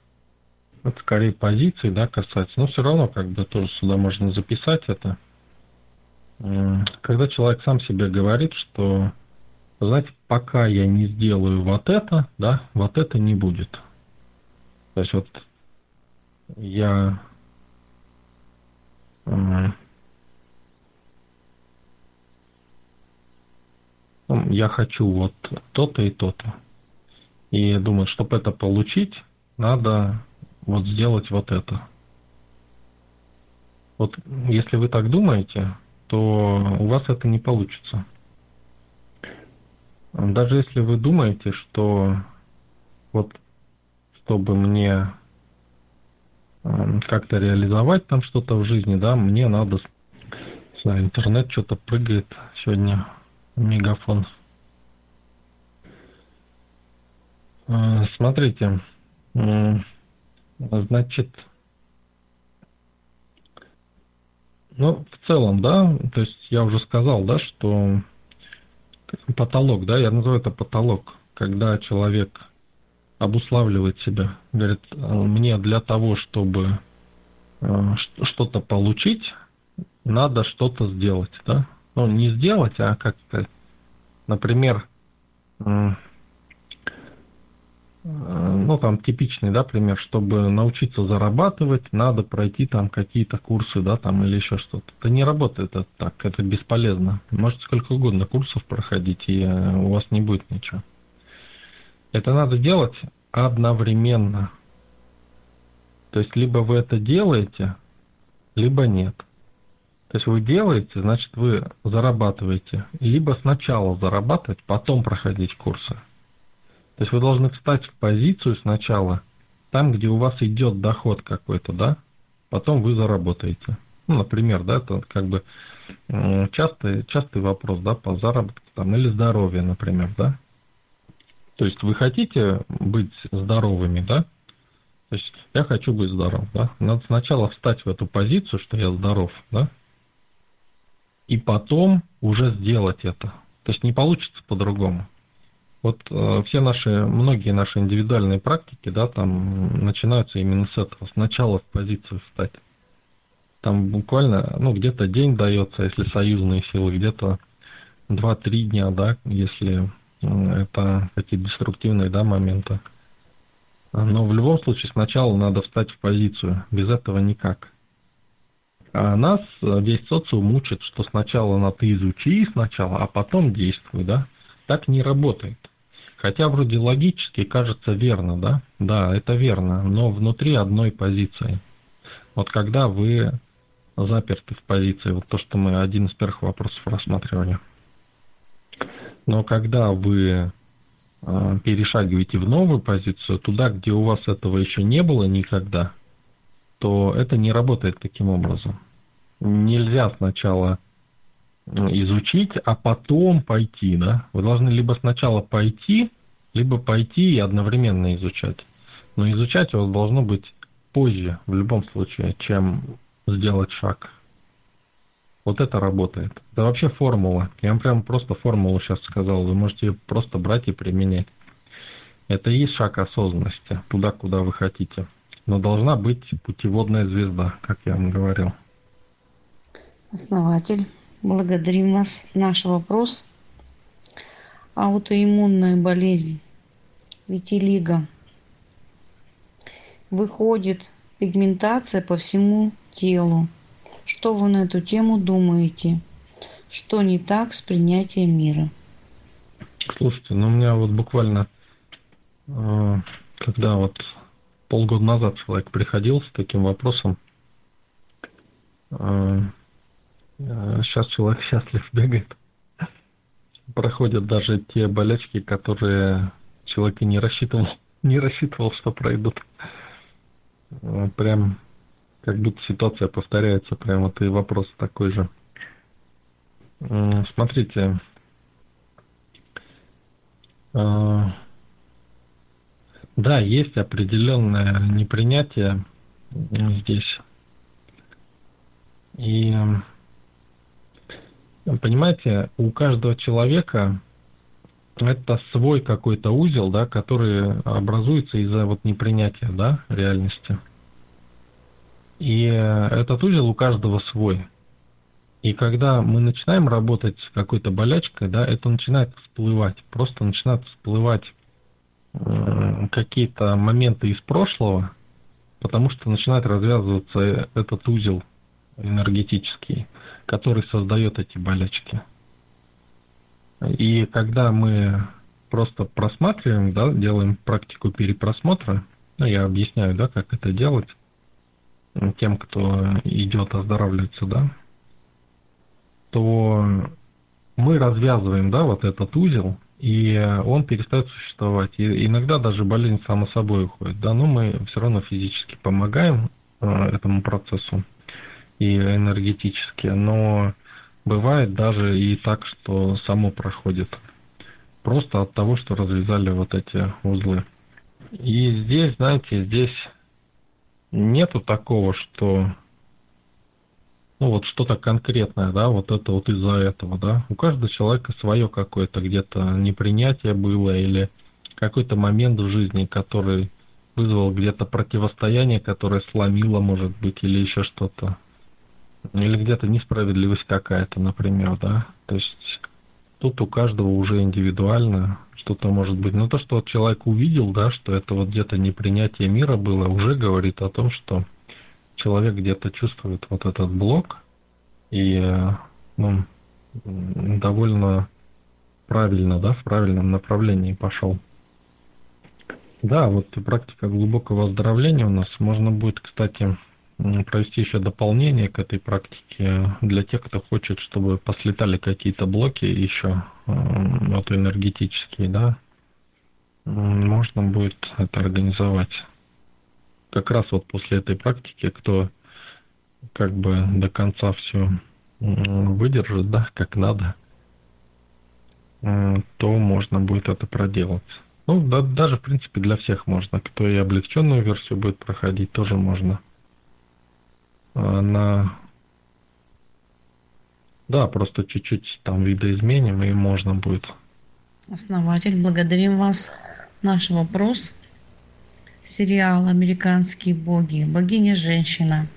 Это скорее позиции, да, касается, но все равно как бы тоже сюда можно записать это. Когда человек сам себе говорит, что, знаете, пока я не сделаю вот это, да, вот это не будет. То есть вот я я хочу вот то-то и то-то. И думаю, чтобы это получить, надо вот сделать вот это. Вот если вы так думаете, то у вас это не получится. Даже если вы думаете, что вот чтобы мне как-то реализовать там что-то в жизни, да, мне надо, знаю, интернет что-то прыгает сегодня, мегафон. А, смотрите, значит, ну, в целом, да, то есть я уже сказал, да, что потолок, да, я называю это потолок, когда человек обуславливает себя. Говорит, «А мне для того, чтобы э, что-то получить, надо что-то сделать, да? Ну, не сделать, а как сказать, например, ну, там, типичный, да, пример, чтобы научиться зарабатывать, надо пройти там какие-то курсы, да, там, или еще что-то. Это не работает это так, это бесполезно. Можете сколько угодно курсов проходить, и э, у вас не будет ничего. Это надо делать одновременно. То есть, либо вы это делаете, либо нет. То есть вы делаете, значит вы зарабатываете. Либо сначала зарабатывать, потом проходить курсы. То есть вы должны встать в позицию сначала, там, где у вас идет доход какой-то, да, потом вы заработаете. Ну, например, да, это как бы частый, частый вопрос, да, по заработку там, или здоровье, например, да. То есть вы хотите быть здоровыми, да? То есть я хочу быть здоров, да? Надо сначала встать в эту позицию, что я здоров, да? И потом уже сделать это. То есть не получится по-другому. Вот э, все наши, многие наши индивидуальные практики, да, там начинаются именно с этого. Сначала в позицию встать. Там буквально, ну, где-то день дается, если союзные силы, где-то 2-3 дня, да, если э, это какие-то деструктивные, да, моменты. Но в любом случае сначала надо встать в позицию. Без этого никак. А нас весь социум учит, что сначала надо изучи сначала, а потом действуй, да. Так не работает. Хотя вроде логически кажется верно, да? Да, это верно, но внутри одной позиции. Вот когда вы заперты в позиции, вот то, что мы один из первых вопросов рассматривали. Но когда вы э, перешагиваете в новую позицию, туда, где у вас этого еще не было никогда, то это не работает таким образом. Нельзя сначала изучить, а потом пойти, да? Вы должны либо сначала пойти, либо пойти и одновременно изучать. Но изучать у вас должно быть позже, в любом случае, чем сделать шаг. Вот это работает. Это вообще формула. Я вам прям просто формулу сейчас сказал. Вы можете ее просто брать и применять. Это и есть шаг осознанности, туда, куда вы хотите. Но должна быть путеводная звезда, как я вам говорил. Основатель. Благодарим вас. Наш вопрос. Аутоиммунная болезнь. Витилиго. Выходит пигментация по всему телу. Что вы на эту тему думаете? Что не так с принятием мира? Слушайте, ну у меня вот буквально, э, когда вот полгода назад человек приходил с таким вопросом, э, Сейчас э, человек счастлив бегает. Проходят даже те болячки, которые человек и не рассчитывал, не рассчитывал, что пройдут. Э, прям как будто ситуация повторяется, прям вот и вопрос такой же. Смотрите, да, есть определенное непринятие здесь. И Понимаете, у каждого человека это свой какой-то узел, да, который образуется из-за вот непринятия, да, реальности. И этот узел у каждого свой. И когда мы начинаем работать с какой-то болячкой, да, это начинает всплывать, просто начинают всплывать э, какие-то моменты из прошлого, потому что начинает развязываться этот узел энергетический который создает эти болячки. И когда мы просто просматриваем, да, делаем практику перепросмотра, ну, я объясняю, да, как это делать тем, кто идет оздоравливаться, да, то мы развязываем, да, вот этот узел, и он перестает существовать. И иногда даже болезнь само собой уходит, да, но мы все равно физически помогаем э, этому процессу и энергетически, но бывает даже и так, что само проходит. Просто от того, что развязали вот эти узлы. И здесь, знаете, здесь нету такого, что ну вот что-то конкретное, да, вот это вот из-за этого, да. У каждого человека свое какое-то где-то непринятие было или какой-то момент в жизни, который вызвал где-то противостояние, которое сломило, может быть, или еще что-то. или где-то несправедливость какая-то, например, да. То есть тут у каждого уже индивидуально что-то может быть. Но то, что вот человек увидел, да, что это вот где-то непринятие мира было, уже говорит о том, что человек где-то чувствует вот этот блок и ну, довольно правильно, да, в правильном направлении пошел. Да, вот практика глубокого оздоровления у нас можно будет, кстати, провести еще дополнение к этой практике для тех, кто хочет, чтобы послетали какие-то блоки еще, вот энергетические, да, можно будет это организовать. Как раз вот после этой практики, кто как бы до конца все выдержит, да, как надо, то можно будет это проделать. Ну, да, даже, в принципе, для всех можно. Кто и облегченную версию будет проходить, тоже можно. На... Да, просто чуть-чуть там видоизменим, и можно будет. Основатель, благодарим вас. Наш вопрос. Сериал «Американские боги». Богиня-женщина.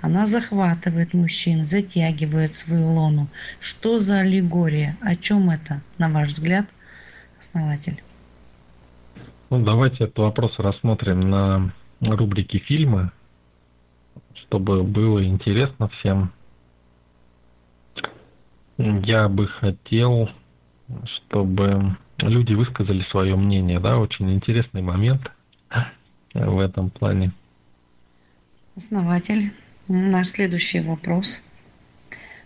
Она захватывает мужчин, затягивает свою лону. Что за аллегория? О чем это, на ваш взгляд, основатель? Ну, давайте этот вопрос рассмотрим на рубрике фильмы, чтобы было интересно всем. Я бы хотел, чтобы люди высказали свое мнение, да, очень интересный момент в этом плане. Основатель, наш следующий вопрос.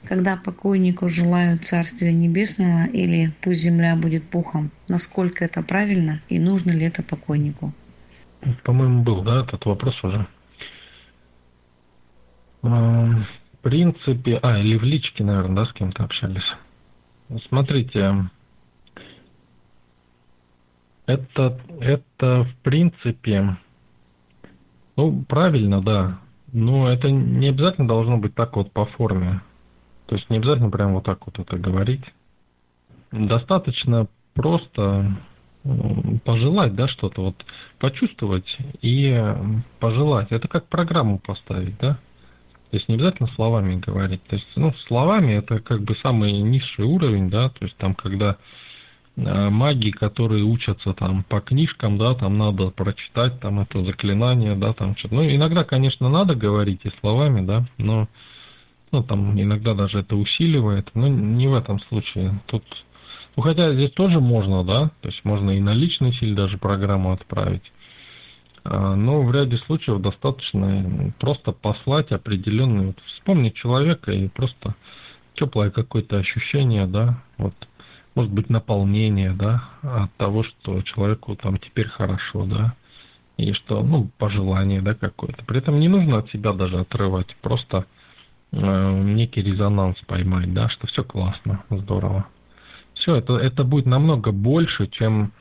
Когда покойнику желают Царствия Небесного или пусть земля будет пухом, насколько это правильно и нужно ли это покойнику? По-моему, был, да, этот вопрос уже. В принципе, а, или в личке, наверное, да, с кем-то общались. Смотрите, это, это в принципе, ну, правильно, да, но это не обязательно должно быть так вот по форме. То есть не обязательно прям вот так вот это говорить. Достаточно просто пожелать, да, что-то вот почувствовать и пожелать. Это как программу поставить, да. То есть не обязательно словами говорить. То есть, ну, словами это как бы самый низший уровень, да, то есть там, когда маги, которые учатся там по книжкам, да, там надо прочитать там это заклинание, да, там что-то. Ну, иногда, конечно, надо говорить и словами, да, но ну, там иногда даже это усиливает, но не в этом случае. Тут, ну, хотя здесь тоже можно, да, то есть можно и на личной силе даже программу отправить. А, но в ряде случаев достаточно просто послать определенный, вот, вспомнить человека и просто теплое какое-то ощущение, да, вот, может быть, наполнение, да, от того, что человеку там теперь хорошо, да, и что, ну, пожелание, да, какое-то. При этом не нужно от себя даже отрывать, просто э, некий резонанс поймать, да, что все классно, здорово. Все, это, это будет намного больше, чем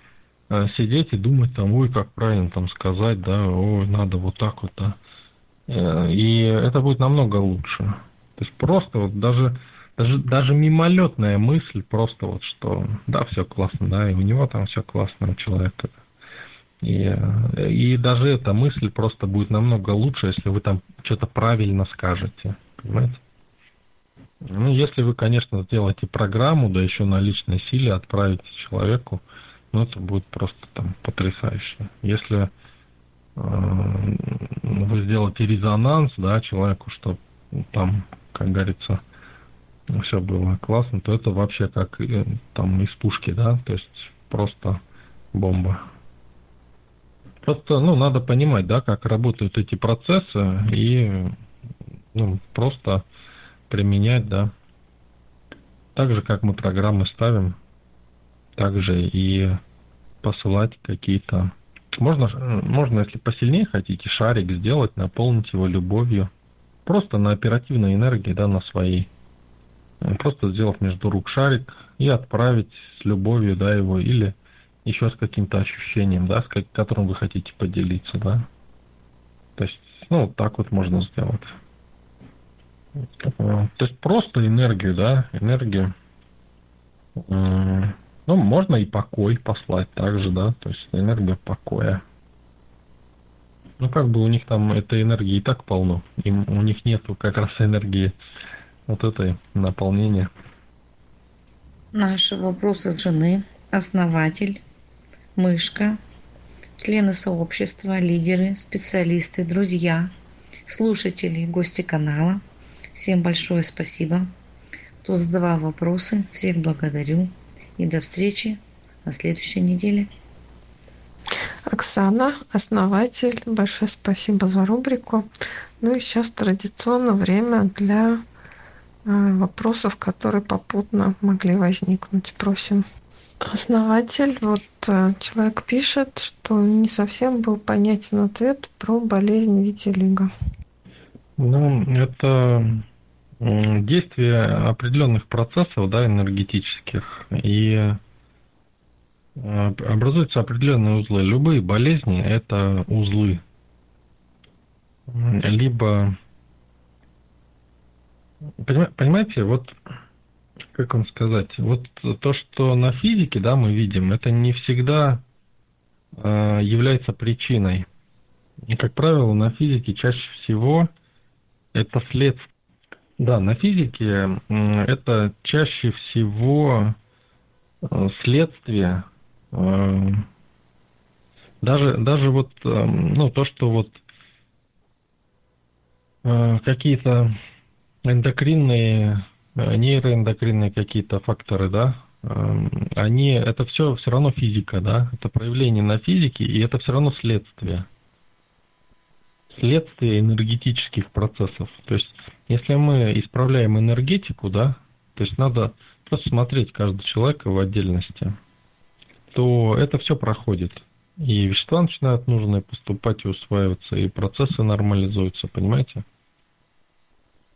Э, сидеть и думать там, ой, как правильно там сказать, да, ой, надо вот так вот, да. Э, и это будет намного лучше. То есть просто вот даже, даже, даже мимолетная мысль, просто вот что, да, все классно, да, и у него там все классно, у человека. И, и даже эта мысль просто будет намного лучше, если вы там что-то правильно скажете, понимаете? Ну, если вы, конечно, сделаете программу, да еще на личной силе отправите человеку, ну, это будет просто там потрясающе. Если э, вы сделаете резонанс, да, человеку, чтобы там, как говорится, все было классно, то это вообще как э, там из пушки, да, то есть просто бомба. Просто, ну, надо понимать, да, как работают эти процессы и, ну, просто применять, да. Так же, как мы программы ставим, также и посылать какие-то... Можно, можно, если посильнее хотите, шарик сделать, наполнить его любовью. Просто на оперативной энергии, да, на своей. Просто сделав между рук шарик и отправить с любовью, да, его, или еще с каким-то ощущением, да, с которым вы хотите поделиться, да. То есть, ну, вот так вот можно сделать. То есть просто энергию, да, энергию ну, можно и покой послать также, да, то есть энергия покоя. Ну, как бы у них там этой энергии и так полно. Им, у них нет как раз энергии вот этой наполнения. Наши вопросы с жены, основатель, мышка, члены сообщества, лидеры, специалисты, друзья, слушатели, гости канала. Всем большое спасибо, кто задавал вопросы. Всех благодарю. И до встречи на следующей неделе. Оксана, основатель, большое спасибо за рубрику. Ну и сейчас традиционно время для вопросов, которые попутно могли возникнуть. Просим. Основатель, вот э, человек пишет, что не совсем был понятен ответ про болезнь витилиго. Ну, это действие определенных процессов, да, энергетических, и э, образуются определенные узлы. Любые болезни – это узлы. Либо, понимаете, вот как вам сказать, вот то, что на физике, да, мы видим, это не всегда э, является причиной. И, как правило, на физике чаще всего это следствие. Да, на физике это чаще всего э, следствие э, даже, даже вот, э, ну, то, что вот какие-то эндокринные Э, нейроэндокринные какие-то факторы, да, эм, они, это все все равно физика, да, это проявление на физике, и это все равно следствие. Следствие энергетических процессов. То есть, если мы исправляем энергетику, да, то есть надо просто смотреть каждого человека в отдельности, то это все проходит. И вещества начинают нужные поступать и усваиваться, и процессы нормализуются, понимаете?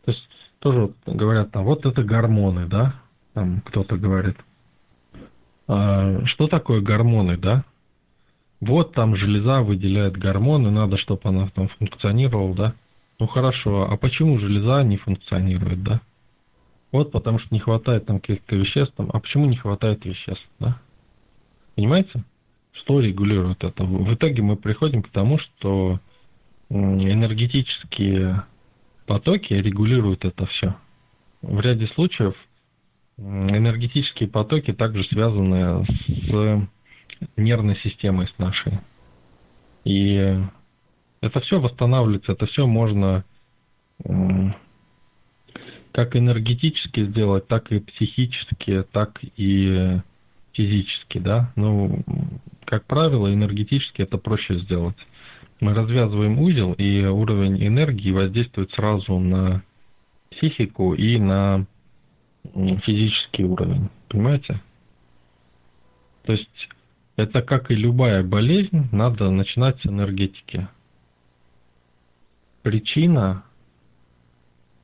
То есть тоже говорят там, вот это гормоны, да, там кто-то говорит. А, что такое гормоны, да? Вот там железа выделяет гормоны, надо, чтобы она там функционировала, да? Ну хорошо, а почему железа не функционирует, да? Вот потому что не хватает там каких-то веществ, там, а почему не хватает веществ, да? Понимаете? Что регулирует это? В итоге мы приходим к тому, что энергетические потоки регулируют это все. В ряде случаев энергетические потоки также связаны с нервной системой с нашей. И это все восстанавливается, это все можно как энергетически сделать, так и психически, так и физически, да. Ну, как правило, энергетически это проще сделать мы развязываем узел, и уровень энергии воздействует сразу на психику и на физический уровень. Понимаете? То есть это как и любая болезнь, надо начинать с энергетики. Причина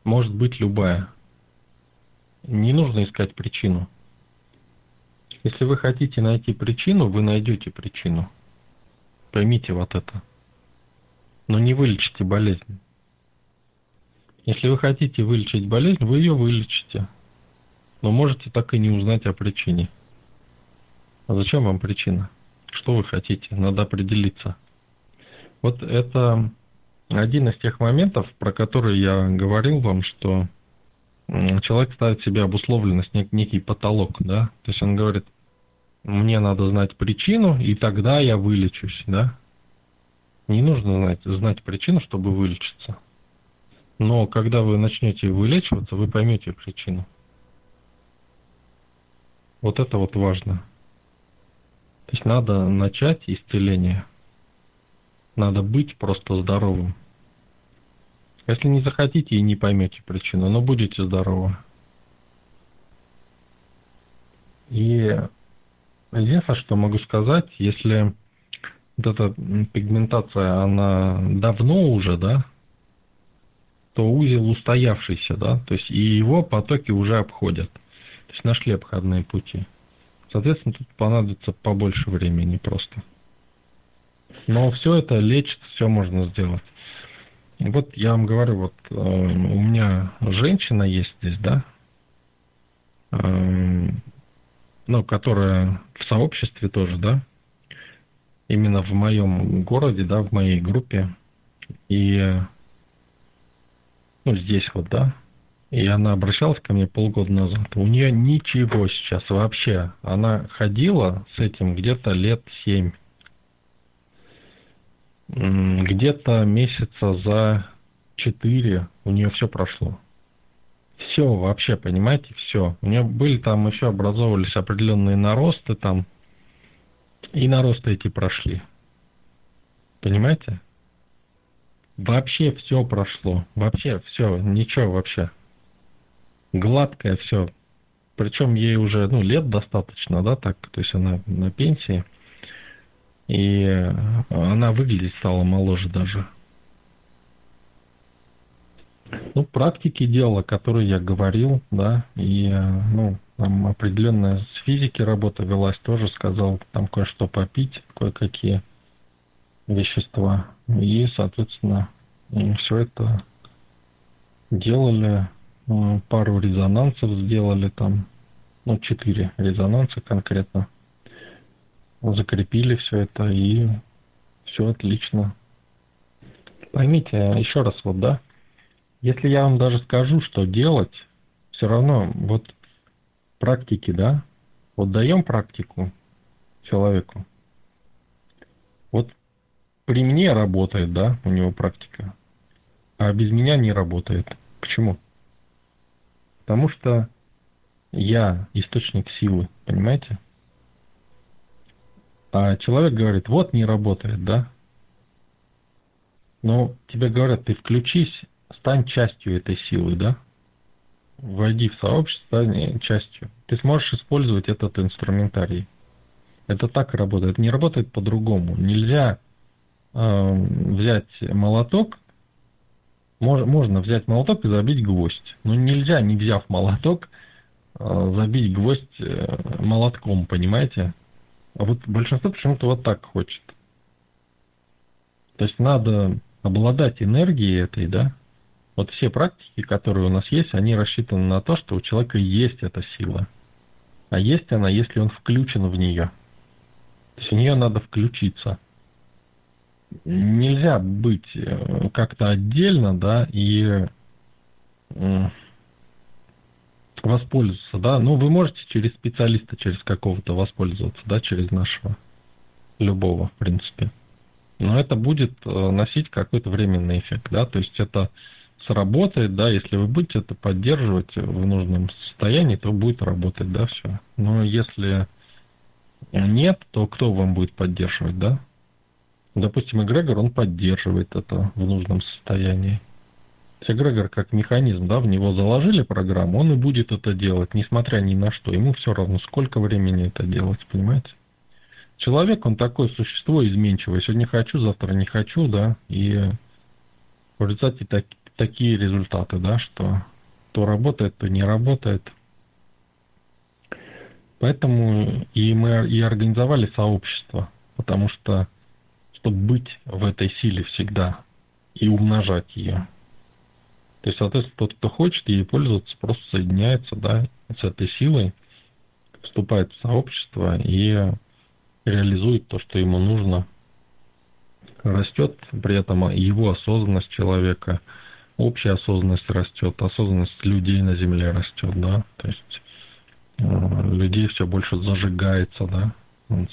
может быть любая. Не нужно искать причину. Если вы хотите найти причину, вы найдете причину. Поймите вот это но не вылечите болезнь. Если вы хотите вылечить болезнь, вы ее вылечите. Но можете так и не узнать о причине. А зачем вам причина? Что вы хотите? Надо определиться. Вот это один из тех моментов, про которые я говорил вам, что человек ставит себе обусловленность, нек- некий потолок, да? То есть он говорит, мне надо знать причину, и тогда я вылечусь, да? Не нужно знать, знать причину, чтобы вылечиться. Но когда вы начнете вылечиваться, вы поймете причину. Вот это вот важно. То есть надо начать исцеление. Надо быть просто здоровым. Если не захотите и не поймете причину, но будете здоровы. И единственное, что могу сказать, если вот эта пигментация, она давно уже, да, то узел устоявшийся, да, то есть и его потоки уже обходят, то есть нашли обходные пути. Соответственно, тут понадобится побольше времени просто. Но все это лечится, все можно сделать. Вот я вам говорю, вот э, у меня женщина есть здесь, да, э, ну, которая в сообществе тоже, да, именно в моем городе, да, в моей группе, И ну, здесь вот, да, и она обращалась ко мне полгода назад. У нее ничего сейчас вообще. Она ходила с этим где-то лет семь. Где-то месяца за четыре у нее все прошло. Все вообще, понимаете, все. У нее были там еще образовывались определенные наросты там. И наросты эти прошли. Понимаете? Вообще все прошло. Вообще все, ничего вообще. Гладкое все. Причем ей уже ну, лет достаточно, да, так, то есть она на пенсии. И она выглядеть стала моложе даже. Ну, практики дела, которые я говорил, да, и, ну, там определенная с физики работа велась, тоже сказал, там кое-что попить, кое-какие вещества. И, соответственно, все это делали, э, пару резонансов сделали там, ну, четыре резонанса конкретно. Закрепили все это и все отлично. Поймите, еще раз вот, да, если я вам даже скажу, что делать, все равно вот практики, да, вот даем практику человеку. Вот при мне работает, да, у него практика, а без меня не работает. Почему? Потому что я источник силы, понимаете? А человек говорит, вот не работает, да? Но тебе говорят, ты включись, стань частью этой силы, да? Войди в сообщество, стань частью. Ты сможешь использовать этот инструментарий. Это так работает. Не работает по-другому. Нельзя э, взять молоток, мож, можно взять молоток и забить гвоздь. Но нельзя, не взяв молоток, э, забить гвоздь э, молотком, понимаете? А вот большинство почему-то вот так хочет. То есть надо обладать энергией этой, да? Вот все практики, которые у нас есть, они рассчитаны на то, что у человека есть эта сила. А есть она, если он включен в нее. То есть в нее надо включиться нельзя быть э, как-то отдельно, да, и воспользоваться, да. Ну, вы можете через специалиста, через какого-то воспользоваться, да, через нашего любого, в принципе. Но это будет э, носить какой-то временный эффект, да, то есть это сработает, да, если вы будете это поддерживать в нужном состоянии, то будет работать, да, все. Но если нет, то кто вам будет поддерживать, да? Допустим, эгрегор, он поддерживает это в нужном состоянии. Эгрегор как механизм, да, в него заложили программу, он и будет это делать, несмотря ни на что. Ему все равно, сколько времени это делать, понимаете? Человек, он такое существо изменчивое. Сегодня хочу, завтра не хочу, да, и в результате так, такие результаты, да, что то работает, то не работает. Поэтому и мы и организовали сообщество, потому что чтобы быть в этой силе всегда и умножать ее. То есть, соответственно, тот, кто хочет ей пользоваться, просто соединяется, да, с этой силой, вступает в сообщество и реализует то, что ему нужно. Растет при этом его осознанность человека, общая осознанность растет, осознанность людей на Земле растет, да, то есть э, людей все больше зажигается, да,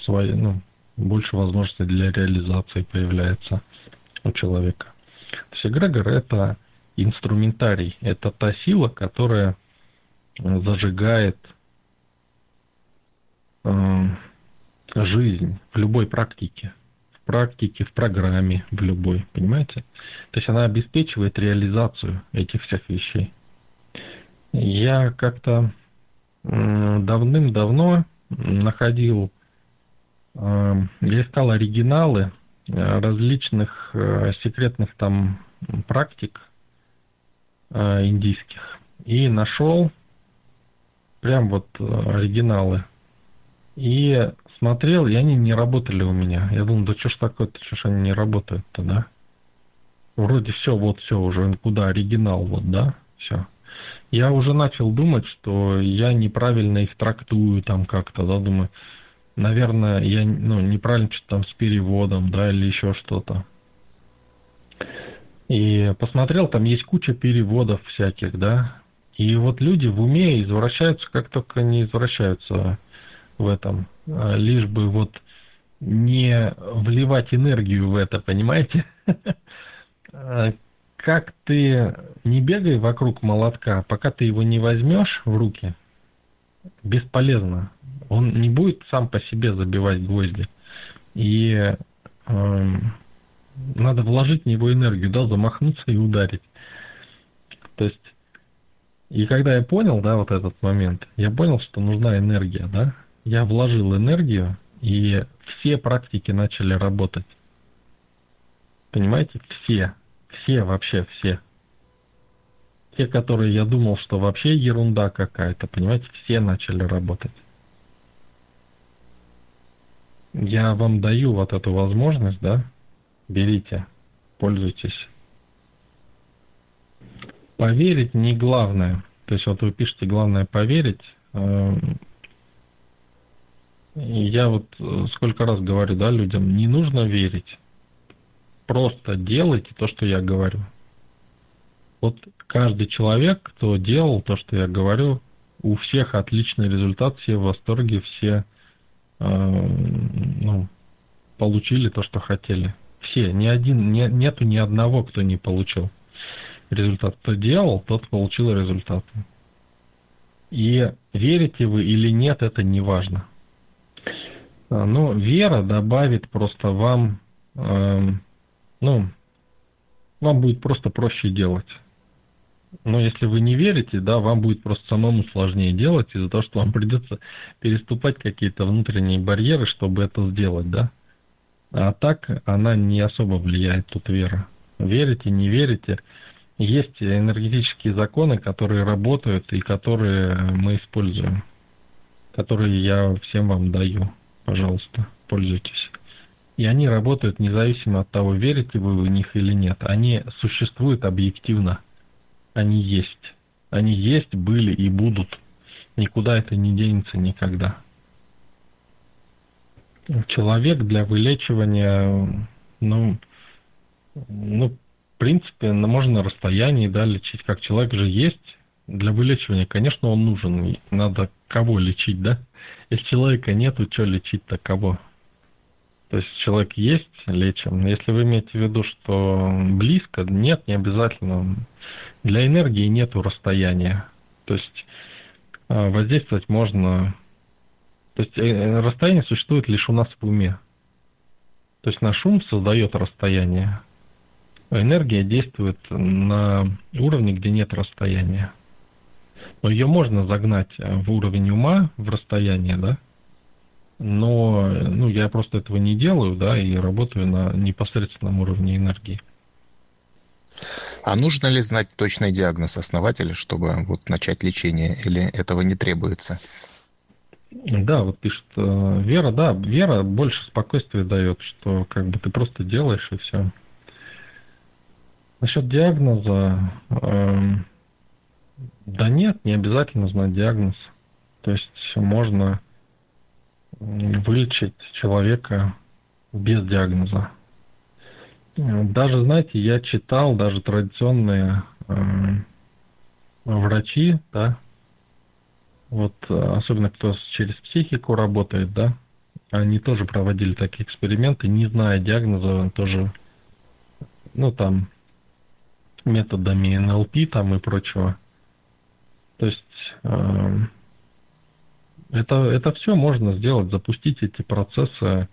свои, ну, больше возможностей для реализации появляется у человека. То есть эгрегор – это инструментарий, это та сила, которая э, зажигает э, жизнь в любой практике, практике, в программе, в любой, понимаете? То есть она обеспечивает реализацию этих всех вещей. Я как-то давным-давно находил Эм, я искал оригиналы э, различных э, секретных там практик э, индийских и нашел прям вот оригиналы. И смотрел, и они не работали у меня. Я думал, да что ж такое-то, что ж они не работают-то, да? Вроде все, вот все уже, куда оригинал, вот, да, все. Я уже начал думать, что я неправильно их трактую там как-то, да, думаю, наверное, я ну, неправильно что-то там с переводом, да, или еще что-то. И посмотрел, там есть куча переводов всяких, да. И вот люди в уме извращаются, как только не извращаются в этом. А лишь бы вот не вливать энергию в это, понимаете? А как ты не бегай вокруг молотка, пока ты его не возьмешь в руки, бесполезно. Он не будет сам по себе забивать гвозди. И э, надо вложить в него энергию, да, замахнуться и ударить. То есть, и когда я понял, да, вот этот момент, я понял, что нужна энергия, да, я вложил энергию, и все практики начали работать. Понимаете, все. Все, вообще все. Те, которые я думал, что вообще ерунда какая-то, понимаете, все начали работать. Я вам даю вот эту возможность, да, берите, пользуйтесь. Поверить не главное. То есть вот вы пишете, главное поверить. Я вот сколько раз говорю, да, людям, не нужно верить просто делайте то, что я говорю. Вот каждый человек, кто делал то, что я говорю, у всех отличный результат, все в восторге, все э, ну, получили то, что хотели. Все, ни один, не, нету ни одного, кто не получил результат. Кто делал, тот получил результат. И верите вы или нет, это не важно. Но вера добавит просто вам э, ну, вам будет просто проще делать. Но если вы не верите, да, вам будет просто самому сложнее делать из-за того, что вам придется переступать какие-то внутренние барьеры, чтобы это сделать, да. А так она не особо влияет тут вера. Верите, не верите. Есть энергетические законы, которые работают и которые мы используем, которые я всем вам даю. Пожалуйста, пользуйтесь. И они работают независимо от того, верите вы в них или нет. Они существуют объективно. Они есть. Они есть, были и будут. Никуда это не денется никогда. Человек для вылечивания, ну, ну, в принципе, можно на расстоянии, да, лечить. Как человек же есть, для вылечивания, конечно, он нужен. Надо кого лечить, да? Если человека нету, что лечить-то кого? То есть человек есть, лечим. Если вы имеете в виду, что близко, нет, не обязательно. Для энергии нету расстояния. То есть а, воздействовать можно... То есть э, расстояние существует лишь у нас в уме. То есть наш ум создает расстояние. Энергия действует на уровне, где нет расстояния. Но ее можно загнать в уровень ума, в расстояние, да? но ну, я просто этого не делаю, да, и работаю на непосредственном уровне энергии. А нужно ли знать точный диагноз основателя, чтобы вот начать лечение, или этого не требуется? Да, вот пишет э, Вера, да, Вера больше спокойствия дает, что как бы ты просто делаешь и все. Насчет диагноза, э, да нет, не обязательно знать диагноз. То есть можно вылечить человека без диагноза. Даже, знаете, я читал, даже традиционные э, врачи, да, вот особенно кто через психику работает, да, они тоже проводили такие эксперименты, не зная диагноза, тоже, ну, там, методами НЛП там и прочего. То есть э, это, это все можно сделать, запустить эти процессы,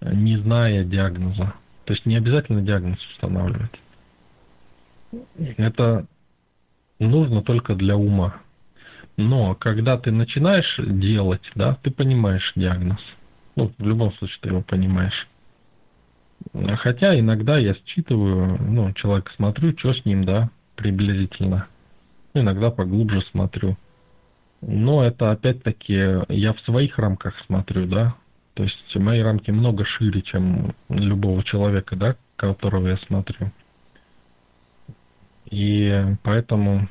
не зная диагноза. То есть не обязательно диагноз устанавливать. Это нужно только для ума. Но когда ты начинаешь делать, да, ты понимаешь диагноз. Ну, в любом случае ты его понимаешь. Хотя иногда я считываю, ну, человека смотрю, что с ним, да, приблизительно. Иногда поглубже смотрю. Но это опять-таки я в своих рамках смотрю, да. То есть мои рамки много шире, чем любого человека, да, которого я смотрю. И поэтому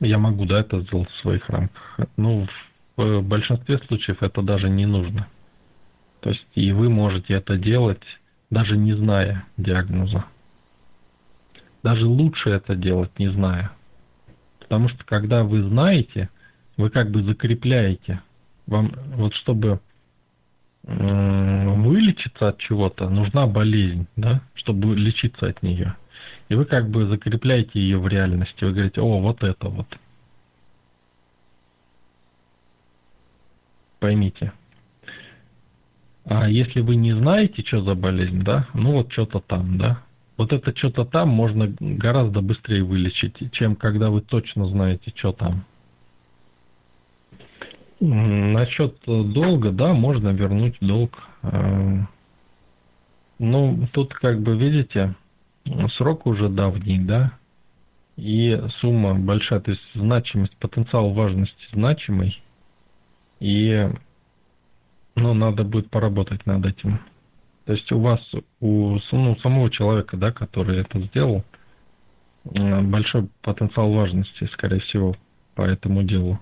я могу, да, это сделать в своих рамках. Ну, в большинстве случаев это даже не нужно. То есть и вы можете это делать, даже не зная диагноза. даже лучше это делать, не зная. Потому что когда вы знаете, вы как бы закрепляете. Вам вот чтобы вылечиться от чего-то, нужна болезнь, да, чтобы лечиться от нее. И вы как бы закрепляете ее в реальности. Вы говорите, о, вот это вот. Поймите. А если вы не знаете, что за болезнь, да, ну вот что-то там, да, вот это что-то там можно гораздо быстрее вылечить, чем когда вы точно знаете, что там. Насчет долга, да, можно вернуть долг. Э, ну, тут как бы, видите, срок уже давний, да, и сумма большая, то есть значимость, потенциал важности значимый, и, ну, надо будет поработать над этим. То есть у вас, у ну, самого человека, да, который это сделал, э, большой потенциал важности, скорее всего, по этому делу.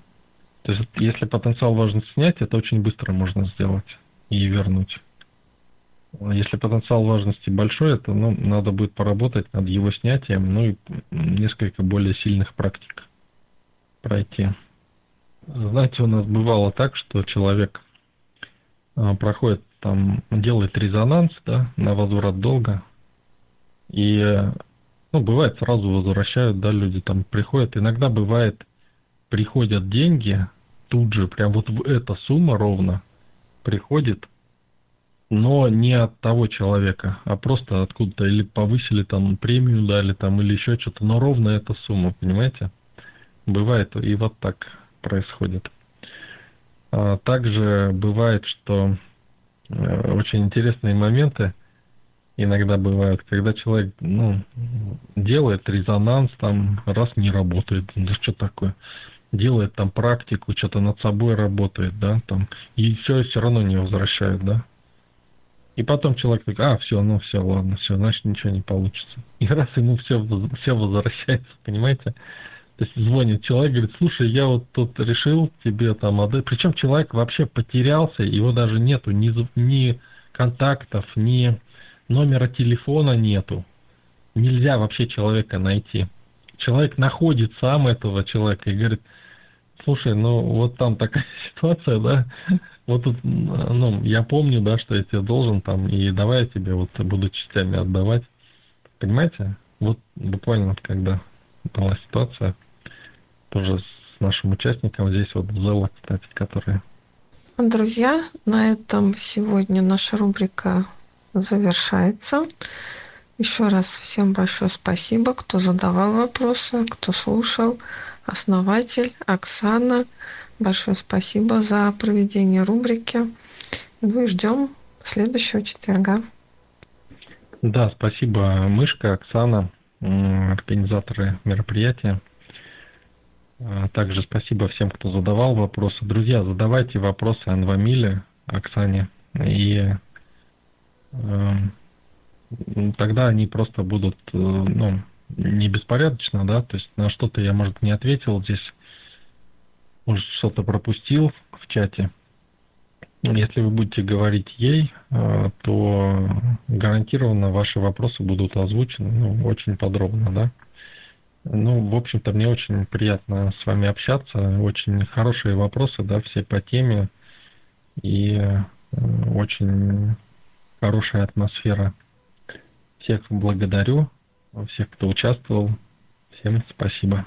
То есть, если потенциал важно снять, это очень быстро можно сделать и вернуть. Если потенциал важности большой, это ну, надо будет поработать над его снятием, ну и несколько более сильных практик пройти. Знаете, у нас бывало так, что человек а, проходит там, делает резонанс, да, на возврат долга, и, ну, бывает, сразу возвращают, да, люди там приходят. Иногда бывает, приходят деньги, тут же, прям вот эта сумма ровно приходит, но не от того человека, а просто откуда-то или повысили там премию дали там или еще что-то, но ровно эта сумма, понимаете? Бывает и вот так происходит. А также бывает, что очень интересные моменты иногда бывают, когда человек ну, делает резонанс, там раз не работает, да что такое делает там практику, что-то над собой работает, да, там, и все, все равно не возвращают, да. И потом человек такой, а, все, ну все, ладно, все, значит ничего не получится. И раз ему все, все возвращается, понимаете? То есть звонит человек, говорит, слушай, я вот тут решил тебе там отдать. Причем человек вообще потерялся, его даже нету, ни, ни контактов, ни номера телефона нету. Нельзя вообще человека найти. Человек находит сам этого человека и говорит, Слушай, ну вот там такая ситуация, да, вот тут, ну, я помню, да, что я тебе должен там, и давай я тебе вот буду частями отдавать. Понимаете? Вот буквально когда была ситуация, тоже с нашим участником здесь вот Зела, кстати, который... Друзья, на этом сегодня наша рубрика завершается. Еще раз всем большое спасибо, кто задавал вопросы, кто слушал основатель Оксана. Большое спасибо за проведение рубрики. Ну и ждем следующего четверга. Да, спасибо, Мышка, Оксана, организаторы мероприятия. А также спасибо всем, кто задавал вопросы. Друзья, задавайте вопросы Анвамиле, Оксане, и э, тогда они просто будут э, ну, не беспорядочно, да, то есть на что-то я, может, не ответил здесь, может, что-то пропустил в чате. Если вы будете говорить ей, э, то гарантированно ваши вопросы будут озвучены ну, очень подробно, да. Ну, в общем-то, мне очень приятно с вами общаться. Очень хорошие вопросы, да, все по теме. И э, очень хорошая атмосфера. Всех благодарю всех, кто участвовал. Всем спасибо.